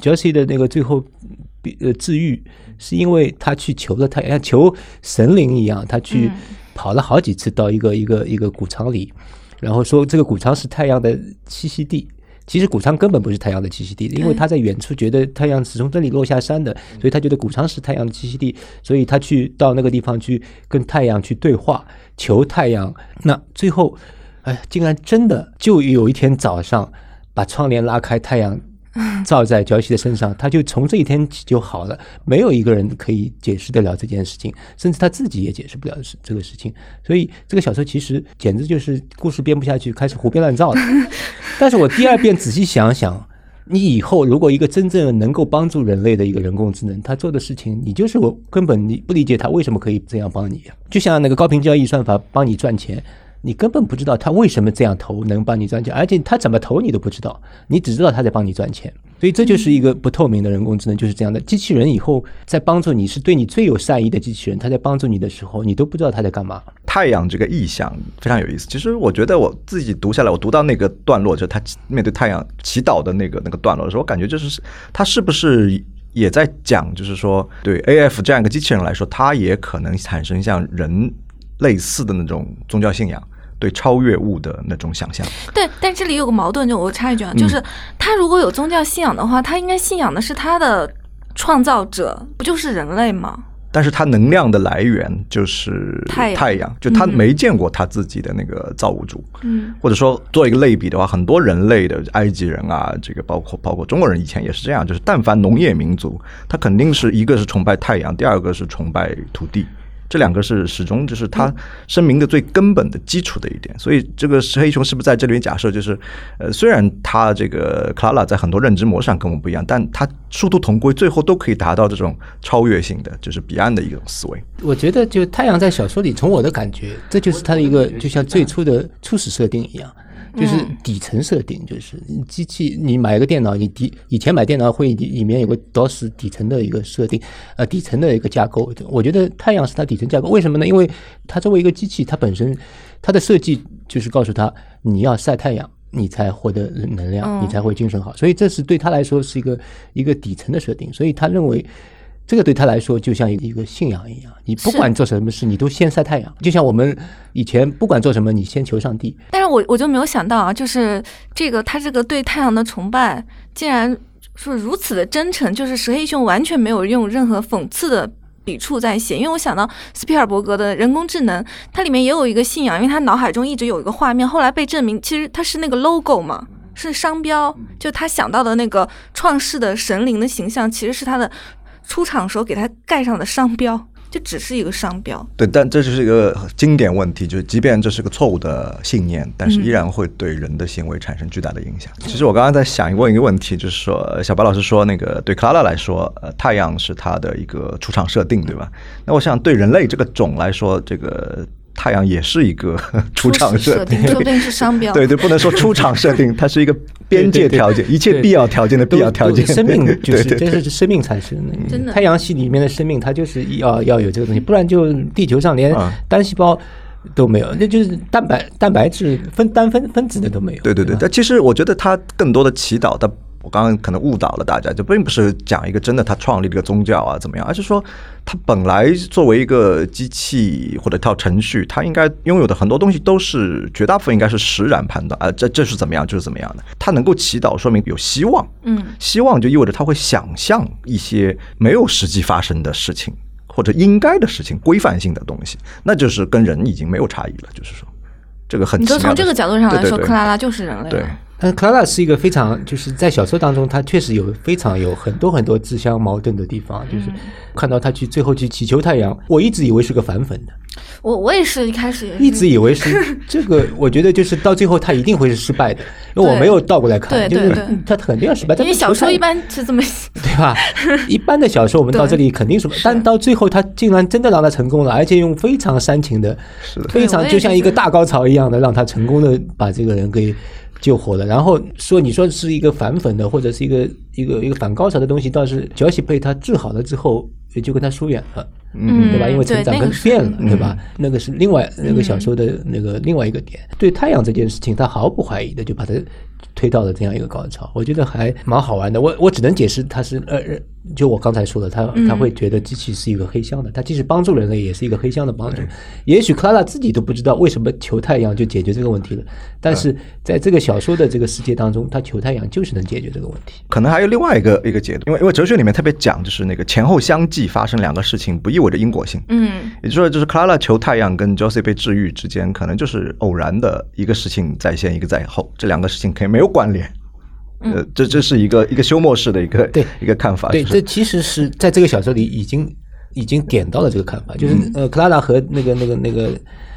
？Josie 的那个最后呃治愈。是因为他去求了太阳，求神灵一样，他去跑了好几次到一个一个一个谷仓里，然后说这个谷仓是太阳的栖息地。其实谷仓根本不是太阳的栖息地，因为他在远处觉得太阳是从这里落下山的，所以他觉得谷仓是太阳的栖息地，所以他去到那个地方去跟太阳去对话，求太阳。那最后，哎，竟然真的就有一天早上把窗帘拉开，太阳。*laughs* 照在焦西的身上，他就从这一天起就好了。没有一个人可以解释得了这件事情，甚至他自己也解释不了是这个事情。所以这个小说其实简直就是故事编不下去，开始胡编乱造的。*laughs* 但是我第二遍仔细想想，你以后如果一个真正能够帮助人类的一个人工智能，他做的事情，你就是我根本你不理解他为什么可以这样帮你。就像那个高频交易算法帮你赚钱。你根本不知道他为什么这样投能帮你赚钱，而且他怎么投你都不知道，你只知道他在帮你赚钱。所以这就是一个不透明的人工智能，就是这样的。机器人以后在帮助你是对你最有善意的机器人，他在帮助你的时候，你都不知道他在干嘛。太阳这个意象非常有意思。其实我觉得我自己读下来，我读到那个段落，就他面对太阳祈祷的那个那个段落的时候，我感觉就是他是不是也在讲，就是说对 A F 这样一个机器人来说，它也可能产生像人。类似的那种宗教信仰，对超越物的那种想象。对，但这里有个矛盾，就我插一句啊，就是他如果有宗教信仰的话，他应该信仰的是他的创造者，不就是人类吗？但是他能量的来源就是太阳，太阳，就他没见过他自己的那个造物主。嗯，或者说做一个类比的话，很多人类的埃及人啊，这个包括包括中国人以前也是这样，就是但凡农业民族，他肯定是一个是崇拜太阳，第二个是崇拜土地。这两个是始终就是他声明的最根本的基础的一点，所以这个石黑熊是不是在这里面假设就是，呃，虽然他这个克拉拉在很多认知模式上跟我们不一样，但他殊途同归，最后都可以达到这种超越性的，就是彼岸的一种思维。我觉得，就太阳在小说里，从我的感觉，这就是他的一个就像最初的初始设定一样，就是底层设定，就是机器你买一个电脑，你底以前买电脑会里里面有个 DOS 底层的一个设定，呃，底层的一个架构。我觉得太阳是它底层架构，为什么呢？因为它作为一个机器，它本身它的设计就是告诉它你要晒太阳。你才获得能量，你才会精神好，所以这是对他来说是一个一个底层的设定，所以他认为这个对他来说就像一个信仰一样，你不管做什么事，你都先晒太阳，就像我们以前不管做什么，你先求上帝。但是我我就没有想到啊，就是这个他这个对太阳的崇拜，竟然是如此的真诚，就是蛇黑熊完全没有用任何讽刺的。笔触在写，因为我想到斯皮尔伯格的人工智能，它里面也有一个信仰，因为他脑海中一直有一个画面，后来被证明其实它是那个 logo 嘛，是商标，就他想到的那个创世的神灵的形象，其实是他的出厂时候给它盖上的商标。就只是一个商标，对，但这就是一个经典问题，就是即便这是个错误的信念，但是依然会对人的行为产生巨大的影响。其实我刚刚在想问一个问题，就是说小白老师说那个对克拉拉来说，呃，太阳是它的一个出厂设定，对吧？那我想对人类这个种来说，这个。太阳也是一个出厂设定，说不定是商标。对对，不能说出厂设定，*laughs* 它是一个边界条件，一切必要条件的必要条件。生命就是这是生命产生的。真的，太阳系里面的生命，它就是要要有这个东西，不然就地球上连单细胞都没有，那就是蛋白蛋白质分单分分子的都没有。对对对，但其实我觉得它更多的祈祷的。我刚刚可能误导了大家，就并不是讲一个真的他创立了一个宗教啊怎么样，而是说他本来作为一个机器或者套程序，他应该拥有的很多东西都是绝大部分应该是实然判断啊，这这是怎么样就是怎么样的。他能够祈祷，说明有希望，嗯，希望就意味着他会想象一些没有实际发生的事情或者应该的事情，规范性的东西，那就是跟人已经没有差异了，就是说这个很。你说从这个角度上来说，克拉拉就是人类。对。但是克拉拉是一个非常，就是在小说当中，他确实有非常有很多很多自相矛盾的地方。就是看到他去最后去祈求太阳，我一直以为是个反粉的。我我也是一开始一直以为是 *laughs* 这个，我觉得就是到最后他一定会是失败的，因为我没有倒过来看，就是他肯定要失败。因为小说一般是这么 *laughs* 对吧？一般的小说我们到这里肯定是，但到最后他竟然真的让他成功了，而且用非常煽情的，非常就像一个大高潮一样的，让他成功的把这个人给。救活了，然后说你说是一个反粉的，或者是一个一个一个反高潮的东西，倒是脚气被他治好了之后，也就跟他疏远了，嗯，对吧？因为成长跟变了，对吧？那个是另外那个小说的那个另外一个点。对太阳这件事情，他毫不怀疑的就把它推到了这样一个高潮，我觉得还蛮好玩的。我我只能解释他是呃。就我刚才说的，他他会觉得机器是一个黑箱的，他即使帮助人类，也是一个黑箱的帮助。也许克拉拉自己都不知道为什么求太阳就解决这个问题了，但是在这个小说的这个世界当中，他求太阳就是能解决这个问题。可能还有另外一个一个解读，因为因为哲学里面特别讲，就是那个前后相继发生两个事情，不意味着因果性。嗯，也就是说，就是克拉拉求太阳跟 Josie 被治愈之间，可能就是偶然的一个事情在先，一个在后，这两个事情可以没有关联。呃，这这是一个一个休谟式的一个对一个看法。对，这其实是在这个小说里已经已经点到了这个看法，就是呃，克拉拉和那个那个那个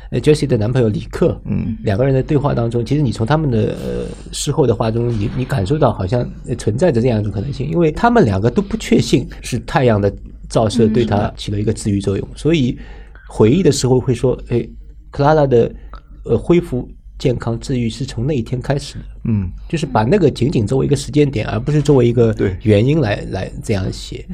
呃，Jessie 的男朋友李克，嗯，两个人的对话当中，其实你从他们的呃事后的话中，你你感受到好像存在着这样一种可能性，因为他们两个都不确信是太阳的照射对他起了一个治愈作用，所以回忆的时候会说，哎，克拉拉的呃恢复。健康治愈是从那一天开始的，嗯，就是把那个仅仅作为一个时间点，而不是作为一个原因来来这样写。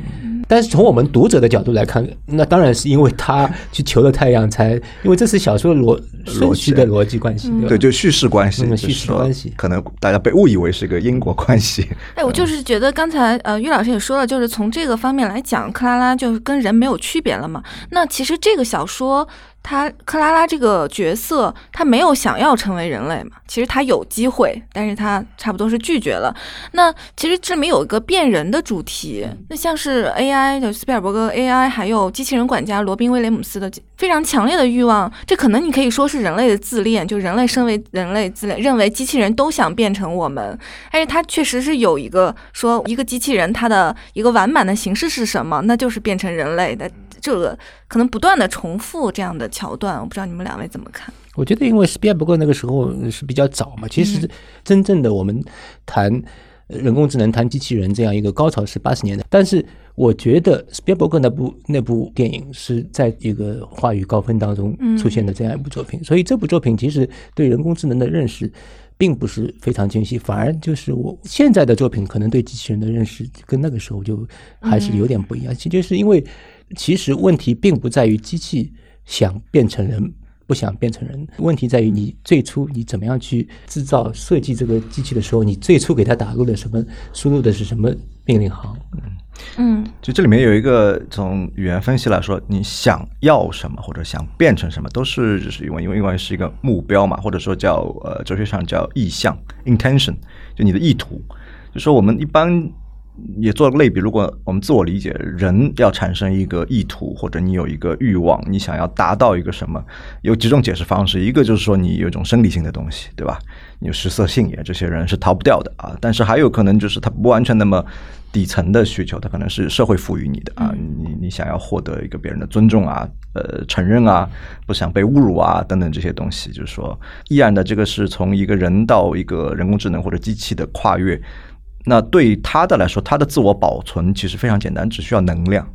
但是从我们读者的角度来看，那当然是因为他去求了太阳，才因为这是小说逻顺序的逻辑关系，对，就叙事关系，叙事关系，可能大家被误以为是个因果关系。哎，我就是觉得刚才呃，于老师也说了，就是从这个方面来讲，克拉拉就是跟人没有区别了嘛。那其实这个小说。他克拉拉这个角色，他没有想要成为人类嘛？其实他有机会，但是他差不多是拒绝了。那其实这里面有一个变人的主题，那像是 AI 就斯皮尔伯格 AI，还有机器人管家罗宾威廉姆斯的非常强烈的欲望，这可能你可以说是人类的自恋，就人类身为人类自恋，认为机器人都想变成我们。但是他确实是有一个说，一个机器人它的一个完满的形式是什么？那就是变成人类的。这个可能不断的重复这样的桥段，我不知道你们两位怎么看？我觉得，因为斯皮尔伯格那个时候是比较早嘛，其实真正的我们谈人工智能、谈机器人这样一个高潮是八十年代。但是，我觉得斯皮尔伯格那部那部电影是在一个话语高峰当中出现的这样一部作品，所以这部作品其实对人工智能的认识。并不是非常清晰，反而就是我现在的作品可能对机器人的认识跟那个时候就还是有点不一样。其实就是因为其实问题并不在于机器想变成人。不想变成人，问题在于你最初你怎么样去制造设计这个机器的时候，你最初给它打入的什么，输入的是什么命令行？嗯，就这里面有一个从语言分析来说，你想要什么或者想变成什么，都是就是因为因为因为是一个目标嘛，或者说叫呃哲学上叫意向 intention，就你的意图，就说我们一般。也做类比，如果我们自我理解，人要产生一个意图，或者你有一个欲望，你想要达到一个什么，有几种解释方式。一个就是说你有一种生理性的东西，对吧？你有食色性也，这些人是逃不掉的啊。但是还有可能就是他不完全那么底层的需求，他可能是社会赋予你的啊。你你想要获得一个别人的尊重啊，呃，承认啊，不想被侮辱啊，等等这些东西，就是说，依然的这个是从一个人到一个人工智能或者机器的跨越。那对他的来说，他的自我保存其实非常简单，只需要能量。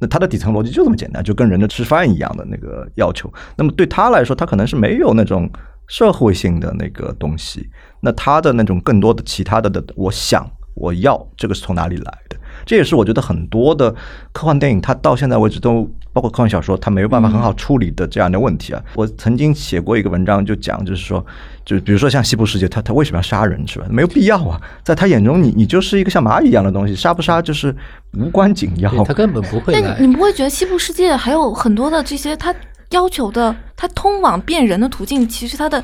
那他的底层逻辑就这么简单，就跟人的吃饭一样的那个要求。那么对他来说，他可能是没有那种社会性的那个东西。那他的那种更多的其他的的，我想我要这个是从哪里来？这也是我觉得很多的科幻电影，它到现在为止都包括科幻小说，它没有办法很好处理的这样的问题啊。我曾经写过一个文章，就讲就是说。就比如说像西部世界，他他为什么要杀人是吧？没有必要啊，在他眼中，你你就是一个像蚂蚁一样的东西，杀不杀就是无关紧要。他根本不会。但你不会觉得西部世界还有很多的这些他要求的，他通往变人的途径，其实他的。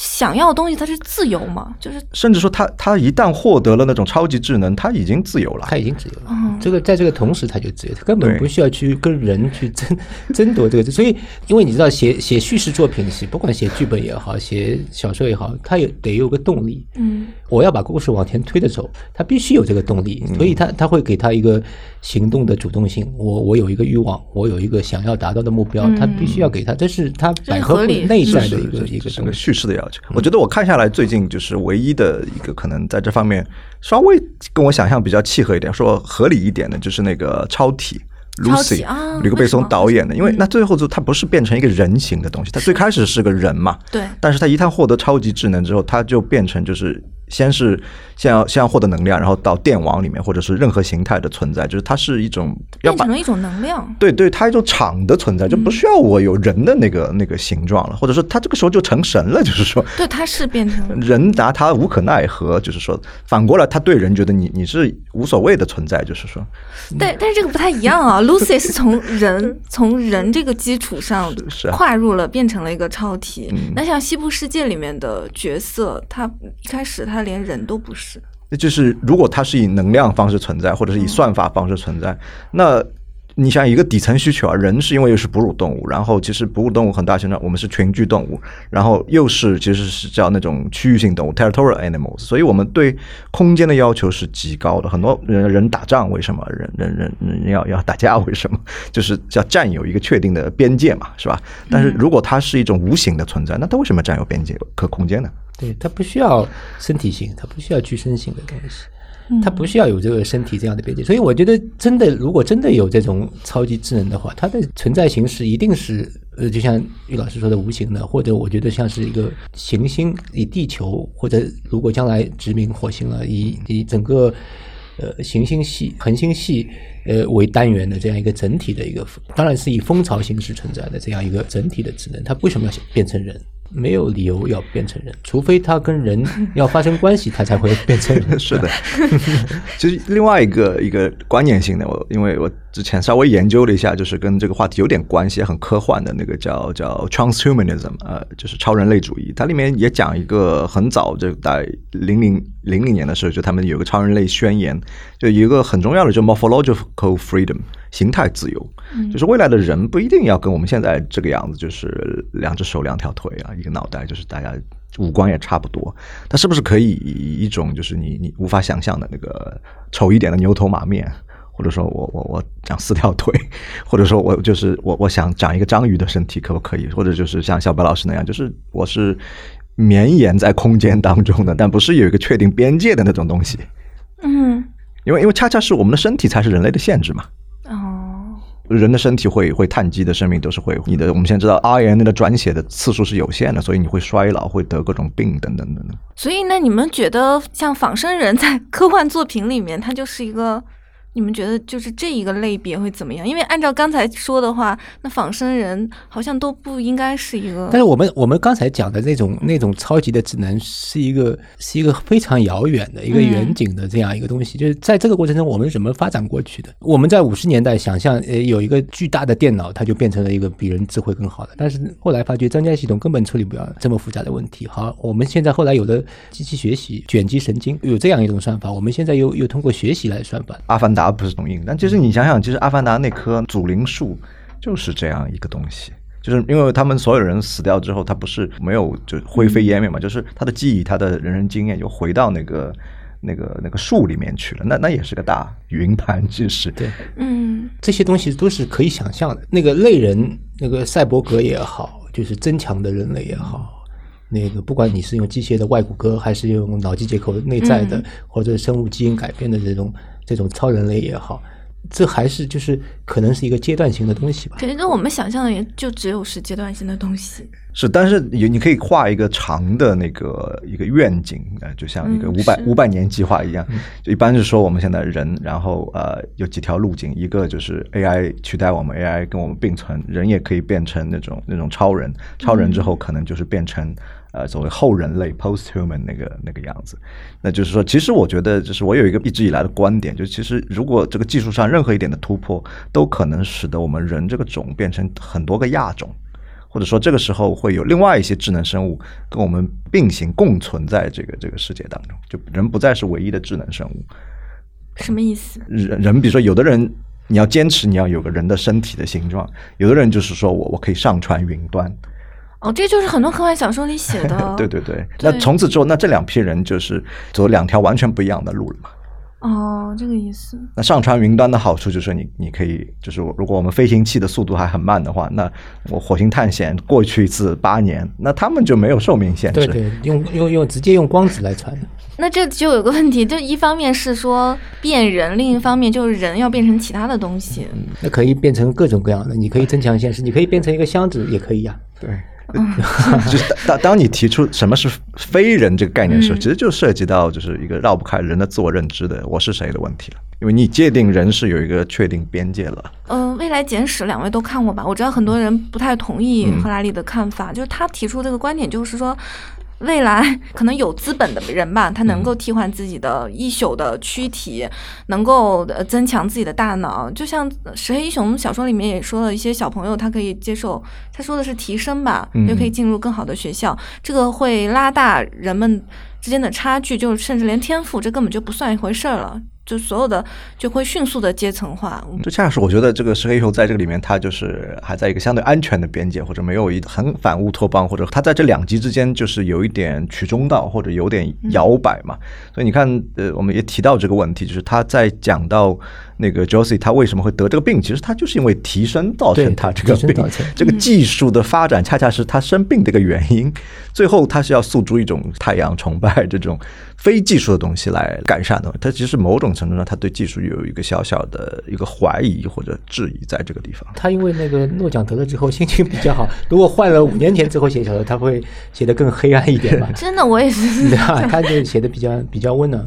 想要的东西，它是自由嘛？就是甚至说，他他一旦获得了那种超级智能，他已经自由了，他已经自由了。这个在这个同时，他就自由，他根本不需要去跟人去争 *laughs* 争夺这个。所以，因为你知道，写写叙事作品，写不管写剧本也好，写小说也好，他有得有个动力。嗯，我要把故事往前推着走，他必须有这个动力，所以他他会给他一个行动的主动性。我我有一个欲望，我有一个想要达到的目标，他必须要给他，这是他百合内在的一个一个整个叙事的要求。我觉得我看下来，最近就是唯一的一个可能在这方面稍微跟我想象比较契合一点，说合理一点的，就是那个超体。Lucy，吕克贝松导演的，因为那最后就他不是变成一个人形的东西，他最开始是个人嘛，对，但是他一旦获得超级智能之后，他就变成就是。先是先要先要获得能量，然后到电网里面，或者是任何形态的存在，就是它是一种变成了一种能量。对对，它一种场的存在，就不需要我有人的那个那个形状了，或者说它这个时候就成神了，就是说，对，它是变成 *laughs* 人，拿他无可奈何，就是说，反过来他对人觉得你你是无所谓的存在，就是说，但但是这个不太一样啊，*laughs* Lucy 是从人 *laughs* 从人这个基础上跨入了，变成了一个超体。那像西部世界里面的角色，他一开始他。连人都不是，那就是如果它是以能量方式存在，或者是以算法方式存在，那。你像一个底层需求啊，人是因为又是哺乳动物，然后其实哺乳动物很大程度上我们是群居动物，然后又是其实是叫那种区域性动物 （territorial animals），所以我们对空间的要求是极高的。很多人人打仗为什么？人人人人要要打架为什么？*laughs* 就是要占有一个确定的边界嘛，是吧？但是如果它是一种无形的存在，那它为什么占有边界和空间呢？对，它不需要身体性，它不需要具身性的东西。它不需要有这个身体这样的边界，所以我觉得真的，如果真的有这种超级智能的话，它的存在形式一定是呃，就像于老师说的无形的，或者我觉得像是一个行星，以地球或者如果将来殖民火星了，以以整个呃行星系、恒星系呃为单元的这样一个整体的一个，当然是以蜂巢形式存在的这样一个整体的智能，它为什么要变成人？没有理由要变成人，除非他跟人 *laughs* 要发生关系，他才会变成人。是的，*laughs* 其实另外一个一个观念性的，我因为我之前稍微研究了一下，就是跟这个话题有点关系，很科幻的那个叫叫 transhumanism，呃，就是超人类主义。它里面也讲一个很早，就在零零零零年的时候，就他们有个超人类宣言，就一个很重要的，就 morphological freedom。形态自由，就是未来的人不一定要跟我们现在这个样子，就是两只手、两条腿啊，一个脑袋，就是大家五官也差不多。他是不是可以以一种就是你你无法想象的那个丑一点的牛头马面，或者说我我我长四条腿，或者说我就是我我想长一个章鱼的身体，可不可以？或者就是像小白老师那样，就是我是绵延在空间当中的，但不是有一个确定边界的那种东西。嗯，因为因为恰恰是我们的身体才是人类的限制嘛。人的身体会会碳基的生命都是会你的。我们现在知道 RNA 的转写的次数是有限的，所以你会衰老，会得各种病等等等等。所以，呢你们觉得像仿生人在科幻作品里面，它就是一个？你们觉得就是这一个类别会怎么样？因为按照刚才说的话，那仿生人好像都不应该是一个。但是我们我们刚才讲的那种那种超级的智能，是一个是一个非常遥远的一个远景的这样一个东西。就是在这个过程中，我们是怎么发展过去的？我们在五十年代想象，呃，有一个巨大的电脑，它就变成了一个比人智慧更好的。但是后来发觉，专家系统根本处理不了这么复杂的问题。好，我们现在后来有了机器学习、卷积神经，有这样一种算法。我们现在又又通过学习来算法。阿凡达。达不是东印，但其实你想想，其实阿凡达那棵祖灵树就是这样一个东西，就是因为他们所有人死掉之后，他不是没有就灰飞烟灭嘛，就是他的记忆、他的人生经验又回到那个那个那个树里面去了，那那也是个大云盘，其实。对，嗯，这些东西都是可以想象的。那个类人，那个赛博格也好，就是增强的人类也好，那个不管你是用机械的外骨骼，还是用脑机接口内在的，或者生物基因改变的这种。这种超人类也好，这还是就是可能是一个阶段性的东西吧。对，那我们想象的也就只有是阶段性的东西。是，但是你你可以画一个长的那个一个愿景，呃，就像一个五百五百年计划一样。就一般是说我们现在人，然后呃有几条路径，一个就是 AI 取代我们，AI 跟我们并存，人也可以变成那种那种超人，超人之后可能就是变成。呃，所谓后人类 （post-human） 那个那个样子，那就是说，其实我觉得，就是我有一个一直以来的观点，就其实如果这个技术上任何一点的突破，都可能使得我们人这个种变成很多个亚种，或者说这个时候会有另外一些智能生物跟我们并行共存在这个这个世界当中，就人不再是唯一的智能生物。什么意思？人人，比如说，有的人你要坚持你要有个人的身体的形状，有的人就是说我我可以上传云端。哦，这就是很多科幻小说里写的。*laughs* 对对对，那从此之后，那这两批人就是走两条完全不一样的路了嘛。哦，这个意思。那上传云端的好处就是，你你可以，就是如果我们飞行器的速度还很慢的话，那我火星探险过去一次八年，那他们就没有寿命限制。对对，用用用直接用光子来传。*laughs* 那这就有个问题，就一方面是说变人，另一方面就是人要变成其他的东西。那可以变成各种各样的，你可以增强现实，你可以变成一个箱子，也可以呀。对。*laughs* 就是当当你提出什么是非人这个概念的时候，其实就涉及到就是一个绕不开人的自我认知的我是谁的问题了。因为你界定人是有一个确定边界了。嗯，未来简史两位都看过吧？我知道很多人不太同意赫拉利的看法，就是他提出这个观点，就是说。未来可能有资本的人吧，他能够替换自己的一宿的躯体，能够增强自己的大脑。就像《石黑一雄》小说里面也说了一些小朋友，他可以接受，他说的是提升吧，就可以进入更好的学校。这个会拉大人们之间的差距，就甚至连天赋这根本就不算一回事儿了。就所有的就会迅速的阶层化，就恰恰是我觉得这个石黑球在这个里面，他就是还在一个相对安全的边界，或者没有一很反乌托邦，或者他在这两极之间就是有一点取中道，或者有点摇摆嘛。所以你看，呃，我们也提到这个问题，就是他在讲到。那个 Josie 他为什么会得这个病？其实他就是因为提升造成他这个病。*laughs* 这个技术的发展恰恰是他生病的一个原因。*laughs* 最后他是要诉诸一种太阳崇拜这种非技术的东西来改善的。他其实某种程度上他对技术有一个小小的一个怀疑或者质疑在这个地方。他因为那个诺奖得了之后心情比较好。如果换了五年前之后写小说，他会写的更黑暗一点吧？*laughs* 真的，我也是。对啊，他就写的比较比较温暖、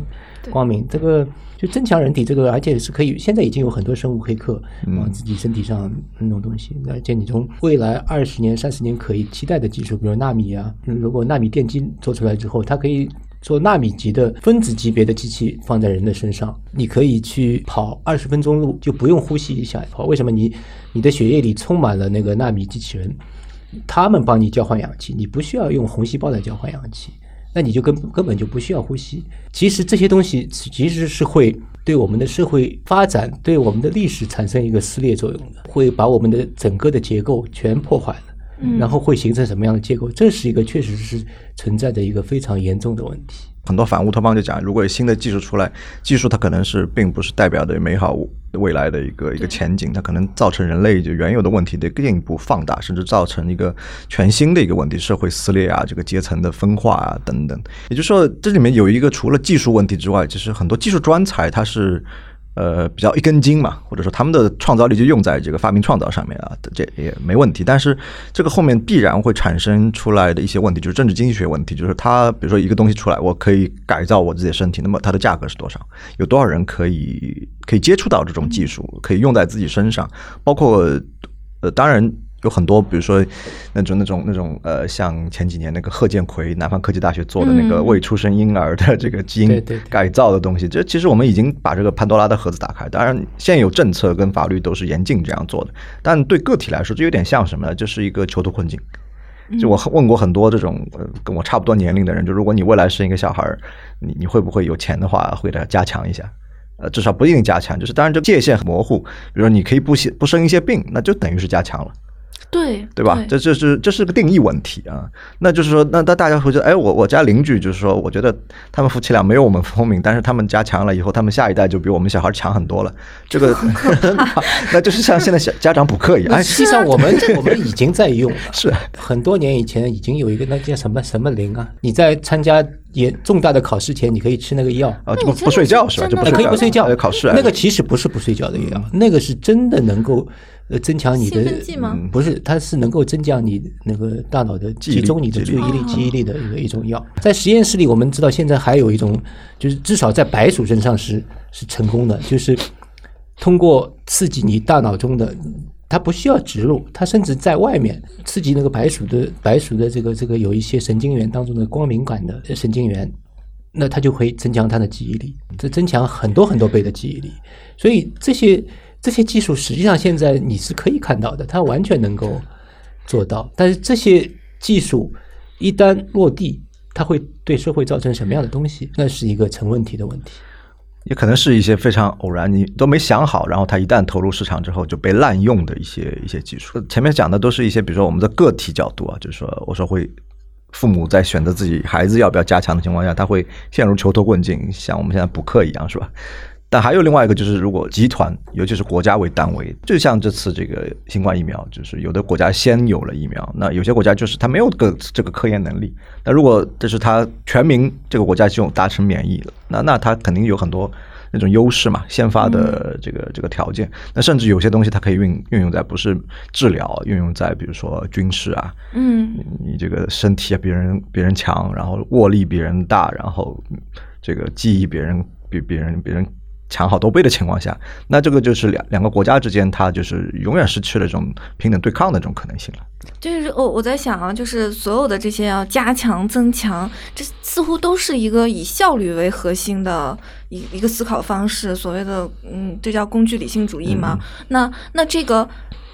光明。这个。就增强人体这个，而且是可以，现在已经有很多生物黑客往自己身体上弄东西。而且你从未来二十年、三十年可以期待的技术，比如纳米啊，如果纳米电机做出来之后，它可以做纳米级的分子级别的机器放在人的身上，你可以去跑二十分钟路，就不用呼吸一下跑。为什么？你你的血液里充满了那个纳米机器人，他们帮你交换氧气，你不需要用红细胞来交换氧气。那你就根根本就不需要呼吸。其实这些东西其实是会对我们的社会发展、对我们的历史产生一个撕裂作用的，会把我们的整个的结构全破坏了。然后会形成什么样的结构？这是一个确实是存在的一个非常严重的问题。很多反乌托邦就讲，如果有新的技术出来，技术它可能是并不是代表的美好未来的一个一个前景，它可能造成人类就原有的问题的进一步放大，甚至造成一个全新的一个问题，社会撕裂啊，这个阶层的分化啊等等。也就是说，这里面有一个除了技术问题之外，其实很多技术专才它是呃，比较一根筋嘛，或者说他们的创造力就用在这个发明创造上面啊，这也没问题。但是这个后面必然会产生出来的一些问题，就是政治经济学问题，就是它比如说一个东西出来，我可以改造我自己的身体，那么它的价格是多少？有多少人可以可以接触到这种技术，可以用在自己身上？包括呃，当然。有很多，比如说那种那种那种呃，像前几年那个贺建奎南方科技大学做的那个未出生婴儿的这个基因改造的东西，这其实我们已经把这个潘多拉的盒子打开。当然，现有政策跟法律都是严禁这样做的，但对个体来说，这有点像什么呢？就是一个囚徒困境。就我问过很多这种呃跟我差不多年龄的人，就如果你未来生一个小孩，你你会不会有钱的话，会给他加强一下？呃，至少不一定加强，就是当然这界限很模糊。比如说，你可以不不生一些病，那就等于是加强了。对对吧？这这是这是个定义问题啊。那就是说，那那大家会觉得，哎，我我家邻居就是说，我觉得他们夫妻俩没有我们聪明，但是他们加强了以后，他们下一代就比我们小孩强很多了。这个，*laughs* 那就是像现在小家长补课一样。实际上，我们我们已经在用了，是很多年以前已经有一个那叫什么什么灵啊？你在参加严重大的考试前，你可以吃那个药啊，就不不睡觉是吧？就可以不睡觉考试。那个其实不是不睡觉的药，那个是真的能够。呃，增强你的不是，它是能够增强你那个大脑的集中你的注意力、记忆力的一个一种药。在实验室里，我们知道现在还有一种，就是至少在白鼠身上是是成功的，就是通过刺激你大脑中的，它不需要植入，它甚至在外面刺激那个白鼠的白鼠的这个这个有一些神经元当中的光敏感的神经元，那它就会增强它的记忆力，这增强很多很多倍的记忆力。所以这些。这些技术实际上现在你是可以看到的，它完全能够做到。但是这些技术一旦落地，它会对社会造成什么样的东西？那是一个成问题的问题。也可能是一些非常偶然，你都没想好，然后它一旦投入市场之后就被滥用的一些一些技术。前面讲的都是一些，比如说我们的个体角度啊，就是说，我说会父母在选择自己孩子要不要加强的情况下，他会陷入囚徒困境，像我们现在补课一样，是吧？但还有另外一个，就是如果集团，尤其是国家为单位，就像这次这个新冠疫苗，就是有的国家先有了疫苗，那有些国家就是它没有个这个科研能力。那如果这是它全民这个国家就达成免疫了，那那它肯定有很多那种优势嘛，先发的这个这个条件。那甚至有些东西它可以运运用在不是治疗，运用在比如说军事啊，嗯，你这个身体啊比人别人强，然后握力比人大，然后这个记忆别人比别人别人。强好多倍的情况下，那这个就是两两个国家之间，它就是永远失去了这种平等对抗的这种可能性了。就是我我在想啊，就是所有的这些要加强、增强，这似乎都是一个以效率为核心的一一个思考方式。所谓的嗯，这叫工具理性主义吗？那那这个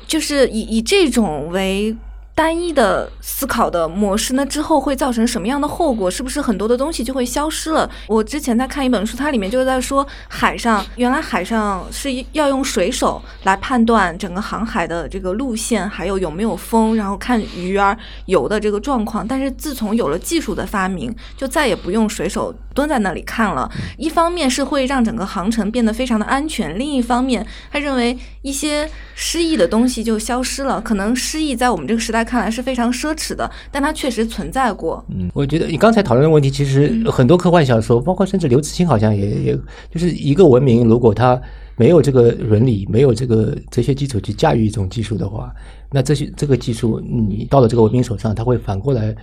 就是以以这种为。单一的思考的模式，那之后会造成什么样的后果？是不是很多的东西就会消失了？我之前在看一本书，它里面就是在说，海上原来海上是要用水手来判断整个航海的这个路线，还有有没有风，然后看鱼儿游的这个状况。但是自从有了技术的发明，就再也不用水手蹲在那里看了。一方面是会让整个航程变得非常的安全，另一方面他认为一些诗意的东西就消失了。可能诗意在我们这个时代。看来是非常奢侈的，但它确实存在过。嗯，我觉得你刚才讨论的问题，其实很多科幻小说，包括甚至刘慈欣，好像也也就是一个文明，如果它没有这个伦理，没有这个哲学基础去驾驭一种技术的话，那这些这个技术你到了这个文明手上，它会反过来。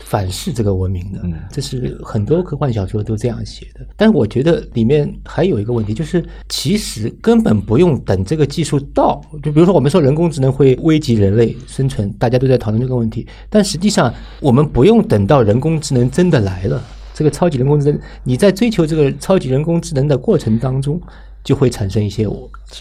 反噬这个文明的，这是很多科幻小说都这样写的。但是我觉得里面还有一个问题，就是其实根本不用等这个技术到，就比如说我们说人工智能会危及人类生存，大家都在讨论这个问题。但实际上，我们不用等到人工智能真的来了，这个超级人工智能，你在追求这个超级人工智能的过程当中，就会产生一些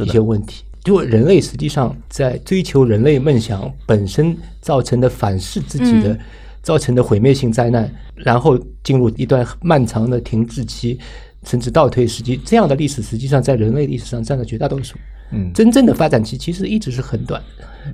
一些问题。就人类实际上在追求人类梦想本身造成的反噬自己的。造成的毁灭性灾难，然后进入一段漫长的停滞期，甚至倒退时期，这样的历史实际上在人类历史上占了绝大多数。嗯，真正的发展期其实一直是很短，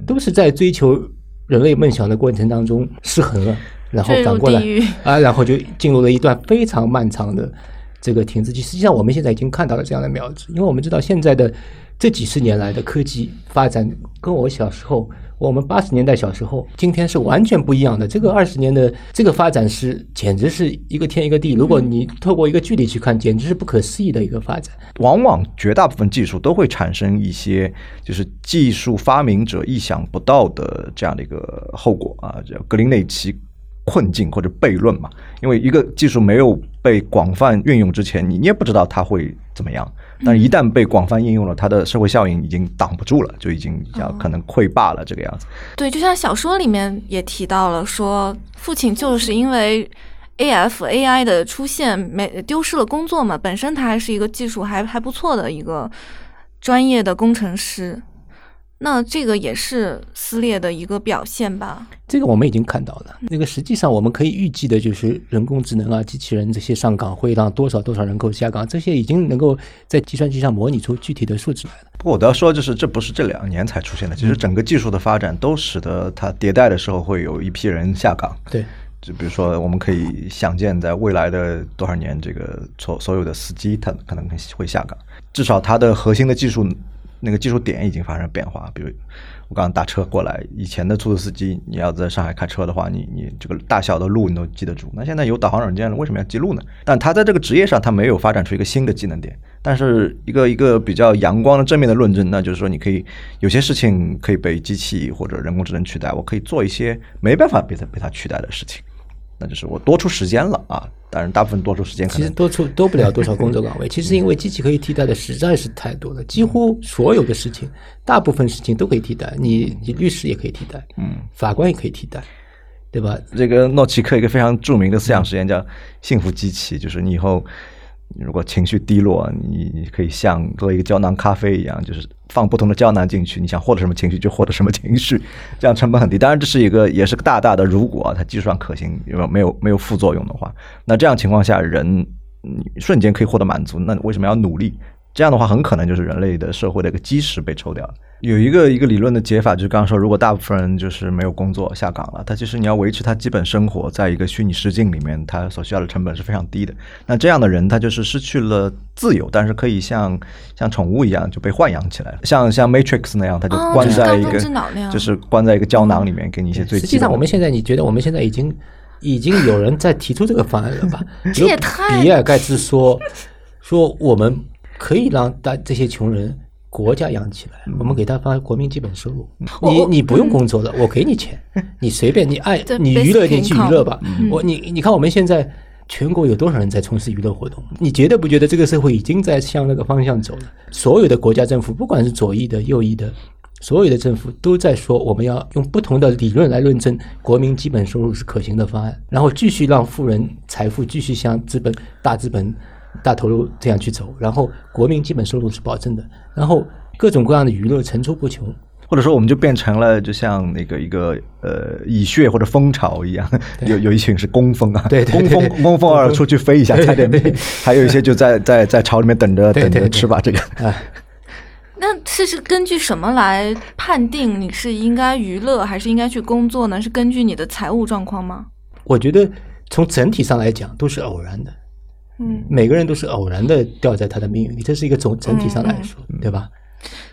都是在追求人类梦想的过程当中失衡了，然后反过来啊，然后就进入了一段非常漫长的这个停滞期。实际上，我们现在已经看到了这样的苗子，因为我们知道现在的这几十年来的科技发展，跟我小时候。我们八十年代小时候，今天是完全不一样的。这个二十年的这个发展是简直是一个天一个地。如果你透过一个距离去看，简直是不可思议的一个发展。往往绝大部分技术都会产生一些就是技术发明者意想不到的这样的一个后果啊，叫格林内奇困境或者悖论嘛。因为一个技术没有被广泛运用之前，你你也不知道它会怎么样。但是，一旦被广泛应用了，它的社会效应已经挡不住了，就已经要可能溃坝了这个样子。对，就像小说里面也提到了，说父亲就是因为 A F A I 的出现，没丢失了工作嘛。本身他还是一个技术还还不错的一个专业的工程师。那这个也是撕裂的一个表现吧？这个我们已经看到了。那个实际上我们可以预计的，就是人工智能啊、机器人这些上岗会让多少多少人口下岗，这些已经能够在计算机上模拟出具体的数字来了。不过我都要说，就是这不是这两年才出现的，其实整个技术的发展都使得它迭代的时候会有一批人下岗。对，就比如说我们可以想见，在未来的多少年，这个所所有的司机他可能会下岗，至少它的核心的技术。那个技术点已经发生变化，比如我刚刚打车过来，以前的出租司机，你要在上海开车的话，你你这个大小的路你都记得住。那现在有导航软件了，为什么要记录呢？但他在这个职业上，他没有发展出一个新的技能点。但是一个一个比较阳光的正面的论证，那就是说，你可以有些事情可以被机器或者人工智能取代，我可以做一些没办法被它被它取代的事情。那就是我多出时间了啊！当然，大部分多出时间其实多出多不了多少工作岗位。其实因为机器可以替代的实在是太多了，几乎所有的事情，大部分事情都可以替代。你你律师也可以替代，嗯，法官也可以替代，对吧？这个诺奇克一个非常著名的思想实验叫“幸福机器”，就是你以后。如果情绪低落，你你可以像做一个胶囊咖啡一样，就是放不同的胶囊进去，你想获得什么情绪就获得什么情绪，*laughs* 这样成本很低。当然，这是一个也是个大大的如果，它技术上可行，有没有没有副作用的话，那这样情况下，人瞬间可以获得满足，那为什么要努力？这样的话，很可能就是人类的社会的一个基石被抽掉了。有一个一个理论的解法，就是刚刚说，如果大部分人就是没有工作下岗了，他其实你要维持他基本生活，在一个虚拟世境里面，他所需要的成本是非常低的。那这样的人，他就是失去了自由，但是可以像像宠物一样就被豢养起来了，像像 Matrix 那样，他就关在一个就是关在一个胶囊里面，给你一些最。实际上，我们现在你觉得我们现在已经已经有人在提出这个方案了吧？*laughs* 这也太比尔盖茨说说我们可以让大这些穷人。国家养起来，我们给他发国民基本收入。你你不用工作了，我给你钱，*laughs* 你随便你爱你娱乐你去娱乐吧。我你你看我们现在全国有多少人在从事娱乐活动？你觉得不觉得这个社会已经在向那个方向走了？所有的国家政府，不管是左翼的右翼的，所有的政府都在说，我们要用不同的理论来论证国民基本收入是可行的方案，然后继续让富人财富继续向资本大资本。大投入这样去走，然后国民基本收入是保证的，然后各种各样的娱乐层出不穷，或者说我们就变成了就像那个一个呃蚁穴或者蜂巢一样，*laughs* 有有一群是工蜂啊，对工蜂工蜂儿出去飞一下差点被，还有一些就在在在巢里面等着等着吃吧这个。*laughs* 那是是根据什么来判定你是应该娱乐还是应该去工作呢？是根据你的财务状况吗？我觉得从整体上来讲都是偶然的。嗯，每个人都是偶然的掉在他的命运里，这是一个总整体上来说，对吧？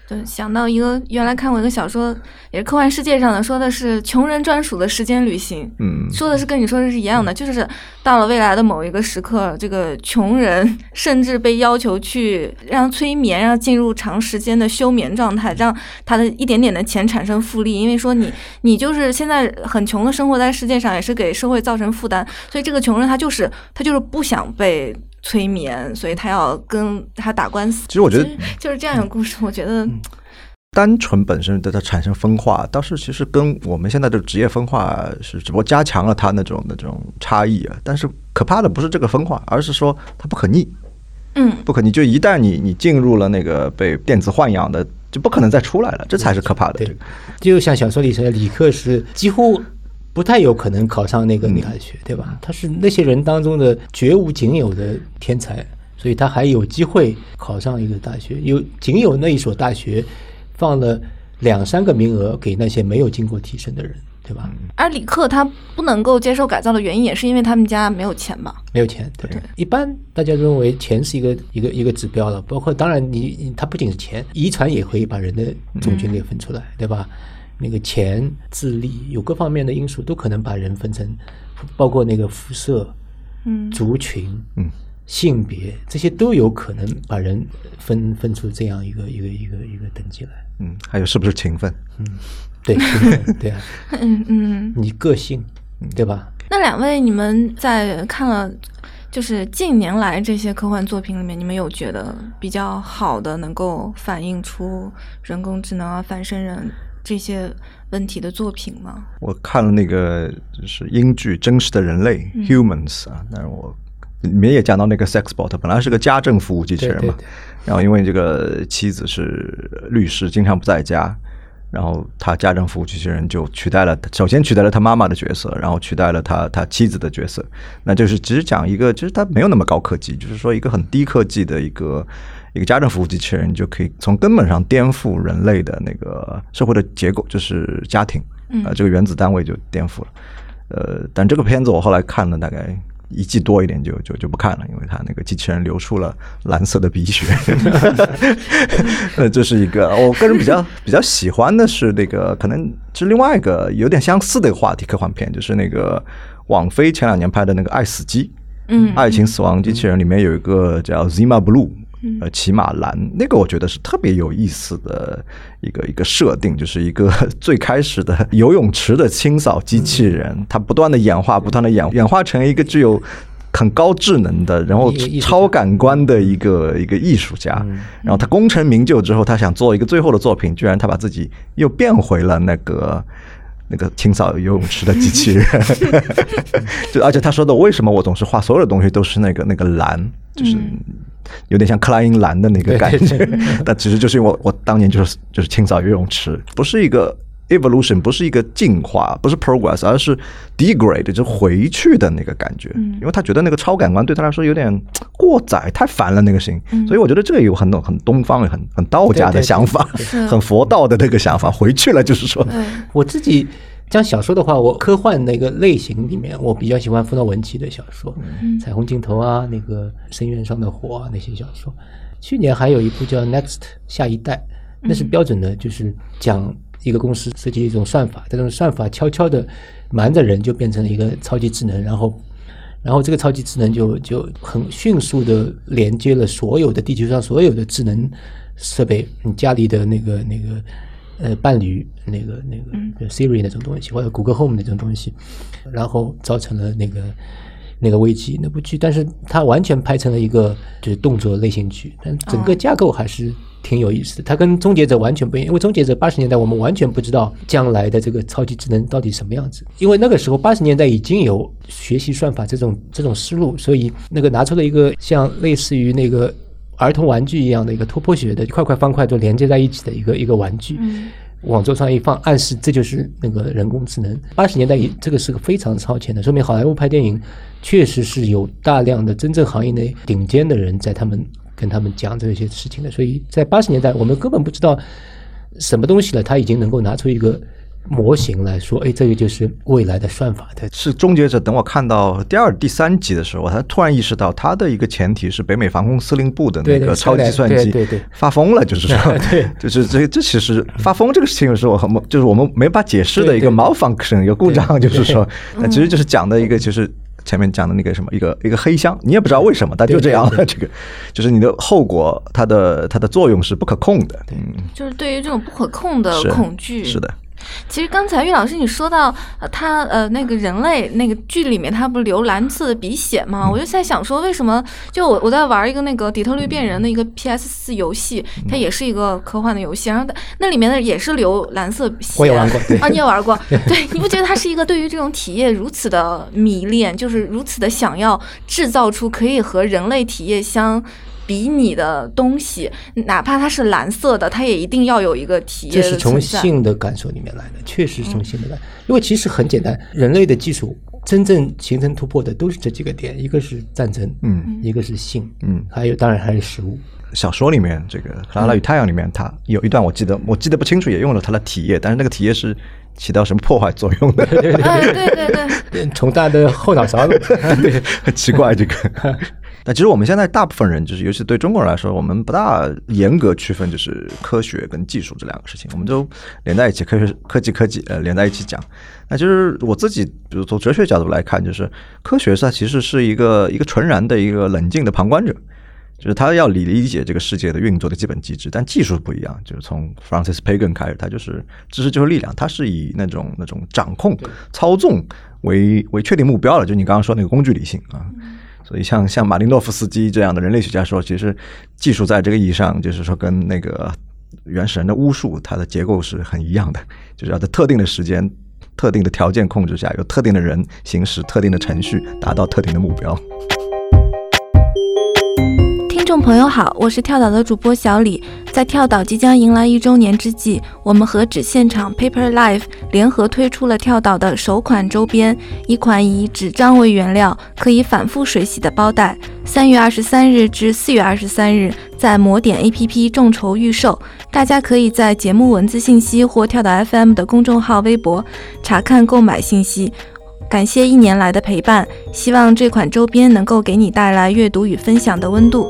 对，想到一个原来看过一个小说，也是科幻世界上的，说的是穷人专属的时间旅行。嗯，说的是跟你说的是一样的，就是到了未来的某一个时刻，这个穷人 *laughs* 甚至被要求去让催眠，让进入长时间的休眠状态，让他的一点点的钱产生复利。因为说你你就是现在很穷的生活在世界上，也是给社会造成负担，所以这个穷人他就是他就是不想被。催眠，所以他要跟他打官司。其实我觉得就是这样一个故事。我觉得单纯本身的它产生分化，倒是其实跟我们现在的职业分化是只不过加强了它那种那种差异啊。但是可怕的不是这个分化，而是说它不可逆。嗯，不可逆。就一旦你你进入了那个被电子豢养的，就不可能再出来了。这才是可怕的。对，就像小说里说的，李克是几乎。不太有可能考上那个大学，对吧？他是那些人当中的绝无仅有的天才，所以他还有机会考上一个大学。有仅有那一所大学放了两三个名额给那些没有经过提升的人，对吧？而李克他不能够接受改造的原因，也是因为他们家没有钱吧？没有钱，对。一般大家认为钱是一个一个一个指标了，包括当然你你它不仅是钱，遗传也可以把人的种群给分出来，对吧？那个钱、智力有各方面的因素都可能把人分成，包括那个肤色、嗯族群、嗯性别这些都有可能把人分分出这样一个一个一个一个等级来。嗯，还有是不是勤奋？嗯对对啊，*laughs* 嗯嗯。你个性对吧？那两位，你们在看了就是近年来这些科幻作品里面，你们有觉得比较好的，能够反映出人工智能啊、反生人这些问题的作品吗？我看了那个就是英剧《真实的人类》（Humans） 啊，但是我里面也讲到那个 Sexbot，本来是个家政服务机器人嘛，对对对然后因为这个妻子是律师，经常不在家，然后他家政服务机器人就取代了，首先取代了他妈妈的角色，然后取代了他他妻子的角色，那就是只是讲一个，其实他没有那么高科技，就是说一个很低科技的一个。一个家政服务机器人你就可以从根本上颠覆人类的那个社会的结构，就是家庭，啊、这个原子单位就颠覆了。呃，但这个片子我后来看了大概一季多一点就就就不看了，因为它那个机器人流出了蓝色的鼻血。*laughs* 呃，这是一个我个人比较比较喜欢的是那个，可能是另外一个有点相似的话题科幻片，就是那个网飞前两年拍的那个《爱死机》。嗯爱情死亡机器人里面有一个叫 Zima Blue，呃，骑马蓝，那个我觉得是特别有意思的一个一个设定，就是一个 *laughs* 最开始的 *laughs* 游泳池的清扫机器人，它不断的演化，不断的演演化成一个具有。很高智能的，然后超感官的一个一个艺术家，然后他功成名就之后，他想做一个最后的作品，居然他把自己又变回了那个那个清扫游泳池的机器人，*laughs* 就而且他说的为什么我总是画所有的东西都是那个那个蓝，就是有点像克莱因蓝的那个感觉，*laughs* 但其实就是因为我我当年就是就是清扫游泳池，不是一个 evolution，不是一个进化，不是 progress，而是 degrade，就回去的那个感觉，因为他觉得那个超感官对他来说有点 *tsk* 过载，太烦了那个心，所以我觉得这个有很多很东方很很道家的想法，很佛道的那个想法，回去了就是说，我自己讲小说的话，我科幻那个类型里面，我比较喜欢福诺文奇的小说，彩虹尽头》啊，那个《深渊上的火》啊那些小说。去年还有一部叫《Next 下一代》，那是标准的，就是讲一个公司设计一种算法，这种算法悄悄的瞒着人，就变成了一个超级智能，然后。然后这个超级智能就就很迅速的连接了所有的地球上所有的智能设备，你家里的那个那个呃伴侣那个那个 Siri 那种东西，或者谷歌 Home 那种东西，然后造成了那个那个危机那部剧，但是它完全拍成了一个就是动作类型剧，但整个架构还是挺有意思的。它跟《终结者》完全不一样，因为《终结者》八十年代我们完全不知道将来的这个超级智能到底什么样子，因为那个时候八十年代已经有学习算法这种这种思路，所以那个拿出了一个像类似于那个儿童玩具一样的一个突破学的块块方块都连接在一起的一个一个玩具。往桌上一放，暗示这就是那个人工智能。八十年代也这个是个非常超前的，说明好莱坞拍电影确实是有大量的真正行业内顶尖的人在他们跟他们讲这些事情的。所以在八十年代，我们根本不知道什么东西了，他已经能够拿出一个模型来说，哎，这个就是未来的算法的。是终结者。等我看到第二、第三集的时候，我才突然意识到，它的一个前提是北美防空司令部的那个超级计算机对对对发疯了，就是说，*laughs* 对 *laughs* 就是这这其实发疯这个事情是我很就是我们没法解释的一个 malfunction 一个故障，就是说，*laughs* 那其实就是讲的一个就是。前面讲的那个什么，一个一个黑箱，你也不知道为什么，它就这样了。这个就是你的后果，它的它的作用是不可控的。嗯，就是对于这种不可控的恐惧，是的。其实刚才玉老师你说到，呃，他呃那个人类那个剧里面他不是流蓝色的鼻血吗？我就在想说，为什么就我我在玩一个那个底特律变人的一个 PS 四游戏，它也是一个科幻的游戏，然后那里面的也是流蓝色血，我也玩过对啊，你也玩过，*laughs* 对，你不觉得它是一个对于这种体液如此的迷恋，就是如此的想要制造出可以和人类体液相。比拟的东西，哪怕它是蓝色的，它也一定要有一个体验这是从性的感受里面来的，确实是从性的感。因为其实很简单，人类的技术真正形成突破的都是这几个点，一个是战争，嗯一个是性，嗯，还有当然还是食物。小说里面这个《克拉拉与太阳》里面，它有一段我记得我记得不清楚，也用了它的体液，但是那个体液是起到什么破坏作用的？*laughs* 对，对对对，从他 *laughs* 的后脑勺，*laughs* 对，很奇怪这个。那其实我们现在大部分人，就是尤其对中国人来说，我们不大严格区分就是科学跟技术这两个事情，我们都连在一起，科学、科技、科技，呃，连在一起讲。那就是我自己，比如从哲学角度来看，就是科学它其实是一个一个纯然的一个冷静的旁观者。就是他要理理解这个世界的运作的基本机制，但技术不一样。就是从 Francis Pagan 开始，他就是知识就是力量，他是以那种那种掌控、操纵为为确定目标了。就你刚刚说那个工具理性啊，所以像像马林诺夫斯基这样的人类学家说，其实技术在这个意义上，就是说跟那个原始人的巫术，它的结构是很一样的，就是要在特定的时间、特定的条件控制下，有特定的人行使特定的程序，达到特定的目标。朋友好，我是跳岛的主播小李。在跳岛即将迎来一周年之际，我们和纸现场 Paper Life 联合推出了跳岛的首款周边，一款以纸张为原料，可以反复水洗的包袋。三月二十三日至四月二十三日，在魔点 APP 众筹预售，大家可以在节目文字信息或跳岛 FM 的公众号、微博查看购买信息。感谢一年来的陪伴，希望这款周边能够给你带来阅读与分享的温度。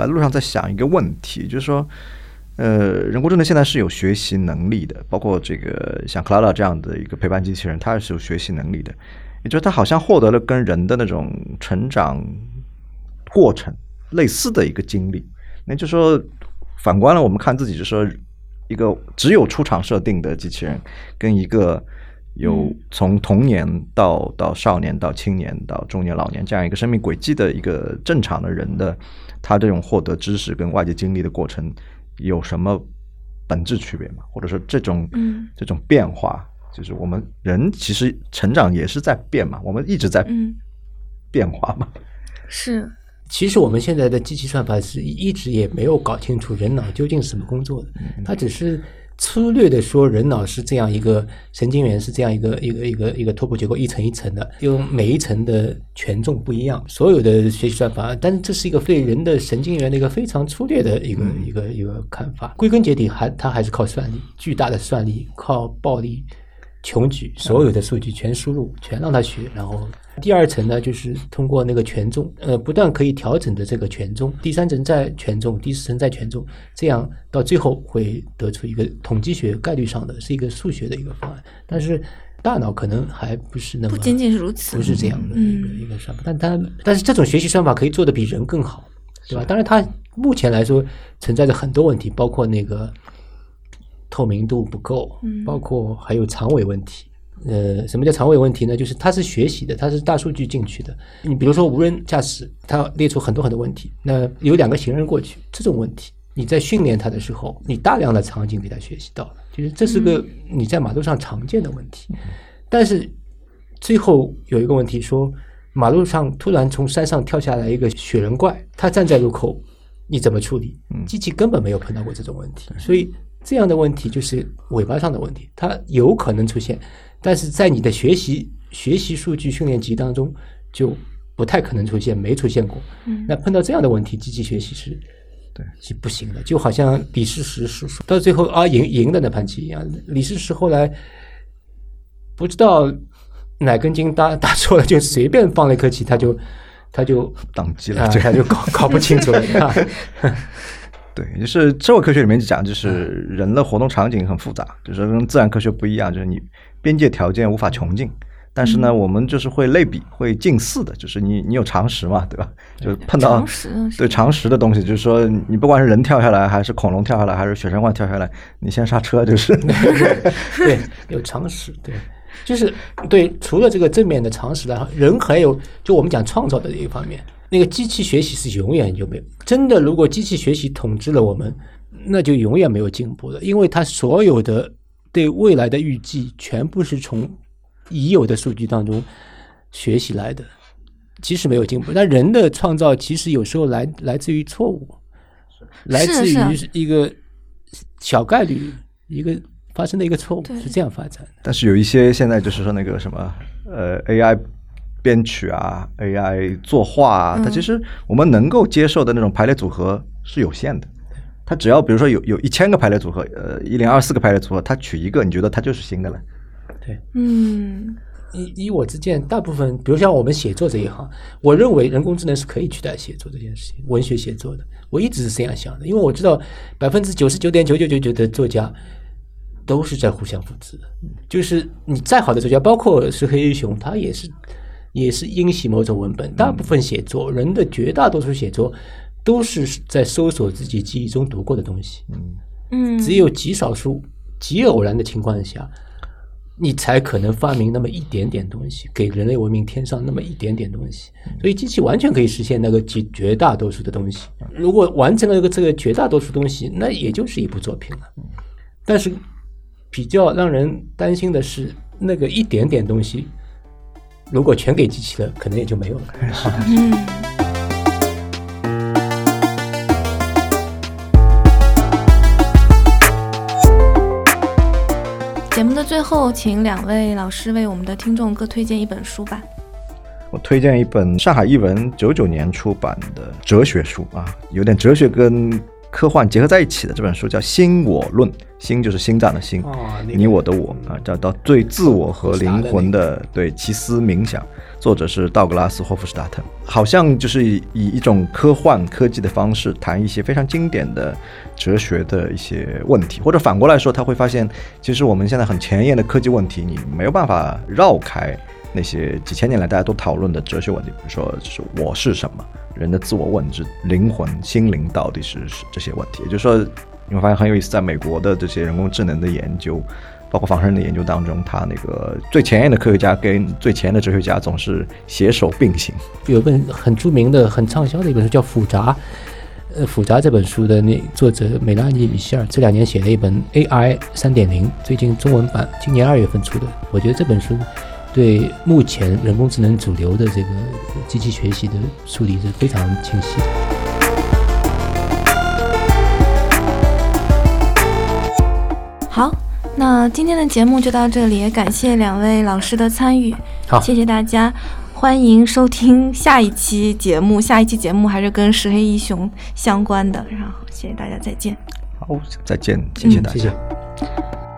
来路上在想一个问题，就是说，呃，人工智能现在是有学习能力的，包括这个像 Clara 这样的一个陪伴机器人，它也是有学习能力的。也就是它好像获得了跟人的那种成长过程类似的一个经历。那就说，反观了我们看自己，就说一个只有出厂设定的机器人，跟一个有从童年到到少年到青年到中年老年这样一个生命轨迹的一个正常的人的，他这种获得知识跟外界经历的过程有什么本质区别吗？或者说这种嗯这种变化，就是我们人其实成长也是在变嘛，我们一直在嗯，变化嘛。是，其实我们现在的机器算法是一直也没有搞清楚人脑究竟是怎么工作的，它只是粗略的说人脑是这样一个神经元是这样一个一个一个一个拓扑结构一层一层的，用每一层的权重不一样，所有的学习算法，但是这是一个对人的神经元的一个非常粗略的一个一个一个看法，归根结底还它还是靠算力，巨大的算力，靠暴力。穷举，所有的数据全输入，全让他学，然后第二层呢，就是通过那个权重，呃，不断可以调整的这个权重，第三层再权重，第四层再权重，这样到最后会得出一个统计学概率上的是一个数学的一个方案。但是大脑可能还不是那么不仅仅是如此不是这样的一个、嗯一个算法，但它但是这种学习算法可以做的比人更好，对吧？当然，它目前来说存在着很多问题，包括那个透明度不够，嗯包括还有长尾问题。呃，什么叫长尾问题呢？就是它是学习的，它是大数据进去的。你比如说无人驾驶，它列出很多很多问题，那有两个行人过去，这种问题，你在训练它的时候，你大量的场景给它学习到了，就是这是个你在马路上常见的问题。但是最后有一个问题说，马路上突然从山上跳下来一个雪人怪，他站在路口，你怎么处理？机器根本没有碰到过这种问题，所以这样的问题就是尾巴上的问题，它有可能出现，但是在你的学习学习数据训练集当中就不太可能出现，没出现过。嗯那碰到这样的问题，机器学习是。对，是不行的，就好像李世石输出到最后啊赢赢的那盘棋一样。李世石后来不知道哪根筋搭 *laughs* 搭错了，就随便放了一颗棋，他就他就宕机了他就搞搞不清楚了。啊 *laughs* 对，就是社会科学里面讲，就是人的活动场景很复杂，就是跟自然科学不一样，就是你边界条件无法穷尽。但是呢，我们就是会类比，会近似的，就是你你有常识嘛，对吧？就碰到对常识的东西，就是说你不管是人跳下来，还是恐龙跳下来，还是雪山怪跳下来，你先刹车，就是 *laughs* 对，有常识，对，就是对。除了这个正面的常识呢，人还有就我们讲创造的一个方面，那个机器学习是永远就没有真的。如果机器学习统治了我们，那就永远没有进步了，因为它所有的对未来的预计全部是从已有的数据当中学习来的，即使没有进步，但人的创造其实有时候来来自于错误，来自于一个小概率一个发生的一个错误是这样发展的。但是有一些现在就是说那个什么呃 AI 编曲啊，AI 作画啊，它嗯其实我们能够接受的那种排列组合是有限的。它只要比如说有有一千个排列组合，呃，一零二四个排列组合，它取一个，你觉得它就是新的了？对，嗯以以我之见，大部分，比如像我们写作这一行，我认为人工智能是可以取代写作这件事情，文学写作的。我一直是这样想的，因为我知道百分之九十九点九九九九的作家都是在互相复制的。就是你再好的作家，包括石黑一雄，他也是也是因袭某种文本。大部分写作，人的绝大多数写作都是在搜索自己记忆中读过的东西。嗯，只有极少数、极偶然的情况下，你才可能发明那么一点点东西，给人类文明添上那么一点点东西。所以，机器完全可以实现那个绝绝大多数的东西。如果完成了这个这个绝大多数东西，那也就是一部作品了。但是，比较让人担心的是，那个一点点东西，如果全给机器了，可能也就没有了。嗯。*laughs* 节目的最后，请两位老师为我们的听众各推荐一本书吧。我推荐一本上海译文九九年出版的哲学书啊，有点哲学跟科幻结合在一起的这本书叫《心我论》，心就是心脏的心，哦那个你我的我啊，叫到最自我和灵魂的对奇思冥想，作者是道格拉斯·霍夫施塔特，好像就是以以一种科幻科技的方式谈一些非常经典的哲学的一些问题，或者反过来说，他会发现，其实我们现在很前沿的科技问题，你没有办法绕开那些几千年来大家都讨论的哲学问题，比如说就是我是什么，人的自我问知、灵魂、心灵到底是这些问题。也就是说，你会发现很有意思，在美国的这些人工智能的研究。包括仿生的研究当中，他那个最前沿的科学家跟最前沿的哲学家总是携手并行。有一本很著名的、很畅销的一本书叫《复杂》，呃，《复杂》这本书的那作者梅拉尼·米歇尔这两年写了一本 AI 三点零，最近中文版今年二月份出的。我觉得这本书对目前人工智能主流的这个机器学习的处理是非常清晰的。好，那今天的节目就到这里，也感谢两位老师的参与，好谢谢大家，欢迎收听下一期节目，下一期节目还是跟石黑一雄相关的，然后谢谢大家，再见。好，再见，谢谢大家。嗯谢谢。